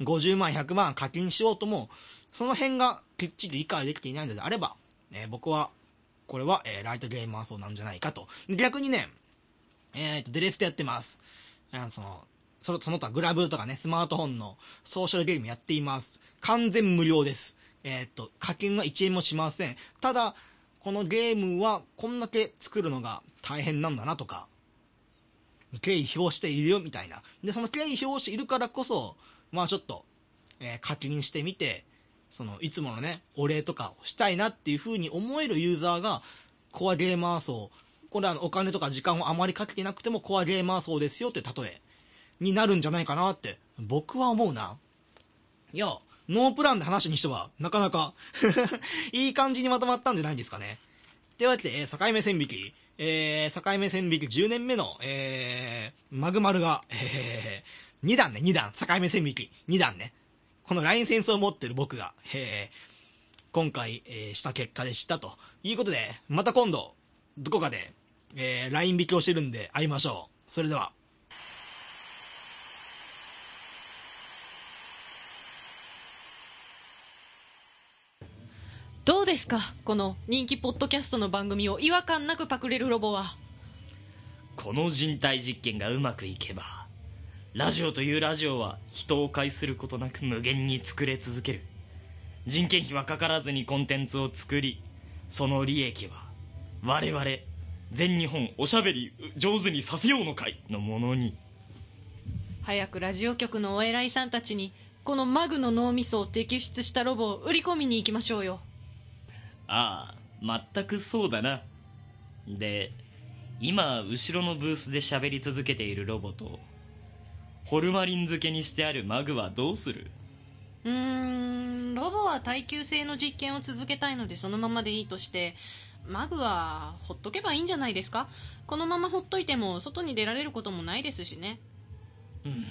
50万、100万課金しようとも、その辺がきっちり理解できていないのであれば、えー僕は、これは、えーライトゲーマー層なんじゃないかと。逆にね、えーと、デレステやってます。あのその、その、その他グラブとかね、スマートフォンのソーシャルゲームやっています。完全無料です。えっ、と、課金は1円もしません。ただ、このゲームはこんだけ作るのが大変なんだなとか、敬意表しているよみたいな。で、その敬意表しているからこそ、まあちょっと、えー課金してみて、その、いつものね、お礼とかをしたいなっていう風に思えるユーザーが、コアゲーマー層、これはお金とか時間をあまりかけてなくてもコアゲーマー層ですよって例えになるんじゃないかなって、僕は思うな。いや、ノープランで話にしては、なかなか、*laughs* いい感じにまとまったんじゃないんですかね。というわけで、えー境目線引き、えー、境目線引き10年目の、えー、マグマルが、えー、2段ね、2段、境目線引き、2段ね。このラインセンスを持ってる僕が、えー、今回、えーした結果でしたということで、また今度、どこかで、えー、ライン引きをしてるんで会いましょう。それでは。どうですか？この人気ポッドキャストの番組を違和感なくパクれるロボは。この人体実験がうまくいけばラジオというラジオは人を介することなく無限に作れ続ける。人件費はかからずにコンテンツを作りその利益は我々全日本おしゃべり上手にさせようの会のものに。早くラジオ局のお偉いさんたちに、このマグの脳みそを摘出したロボを売り込みに行きましょうよ。ああ全くそうだな。で今後ろのブースで喋り続けているロボとホルマリン漬けにしてあるマグはどうする？うーん、ロボは耐久性の実験を続けたいのでそのままでいいとして、マグはほっとけばいいんじゃないですか？このままほっといても外に出られることもないですしね。うん。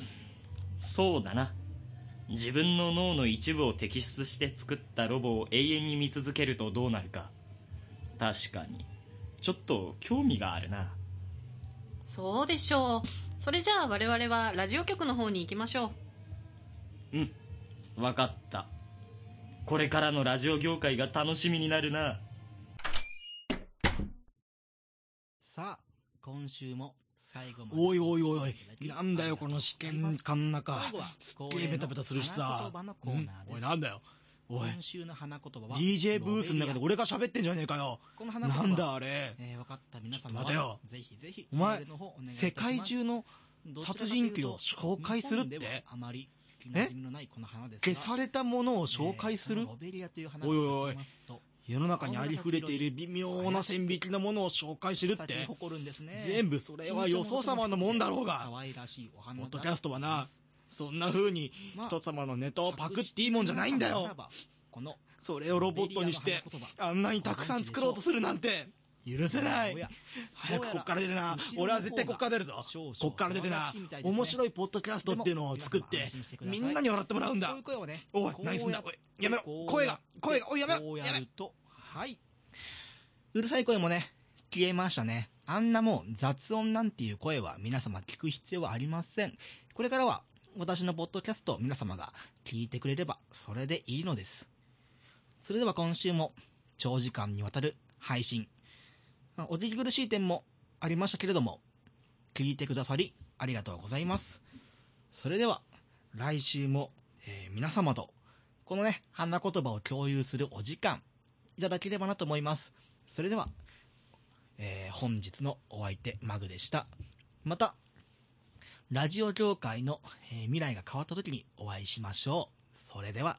そうだな。自分の脳の一部を摘出して作ったロボを永遠に見続けるとどうなるか。確かに。ちょっと興味があるなそうでしょう。それじゃあ我々はラジオ局の方に行きましょう。うんわかったこれからのラジオ業界が楽しみになるなさあ、今週も最後まで。おいおいおいおい、なんだよこの試験官の中。すっげえベタベタするしさ。うんおいなんだよ。おい、今週の花言葉は DJ ブースの中で俺が喋ってんじゃねえかよ。この花言葉なんだあれ。えー、分かった。皆様ちょっと待てよ。ぜひぜひお前世界中の殺人鬼を紹介するって？あまり聞き馴染みのないこの花ですが消されたものを紹介する？えーロベリアという花おいおいおい。世の中にありふれている微妙な線引きのものを紹介するって。誇るんですね。全部それはよそ様のもんだろうが。ポッドキャストはなそんな風に人様のネタをパクっていいもんじゃないんだよ。このそれをロボットにしてあんなにたくさん作ろうとするなんて許せない。早くこっから出てな俺は絶対こっから出るぞ。こっから出てな面白いポッドキャストっていうのを作ってみんなに笑ってもらうんだ。おい何すんだ？おいやめろ。声が声がおいやめろ。やめやるとはい。うるさい声もね、消えましたね。あんなもう雑音なんていう声は皆様聞く必要はありません。これからは私のポッドキャストを皆様が聞いてくれればそれでいいのです。それでは今週も長時間にわたる配信。お聞き苦しい点もありましたけれども、聞いてくださりありがとうございます。それでは来週も、えー皆様とこのね、花言葉を共有するお時間いただければなと思います。それでは、えー本日のお相手、マグでした。また、ラジオ業界の、えー未来が変わった時にお会いしましょう。それでは。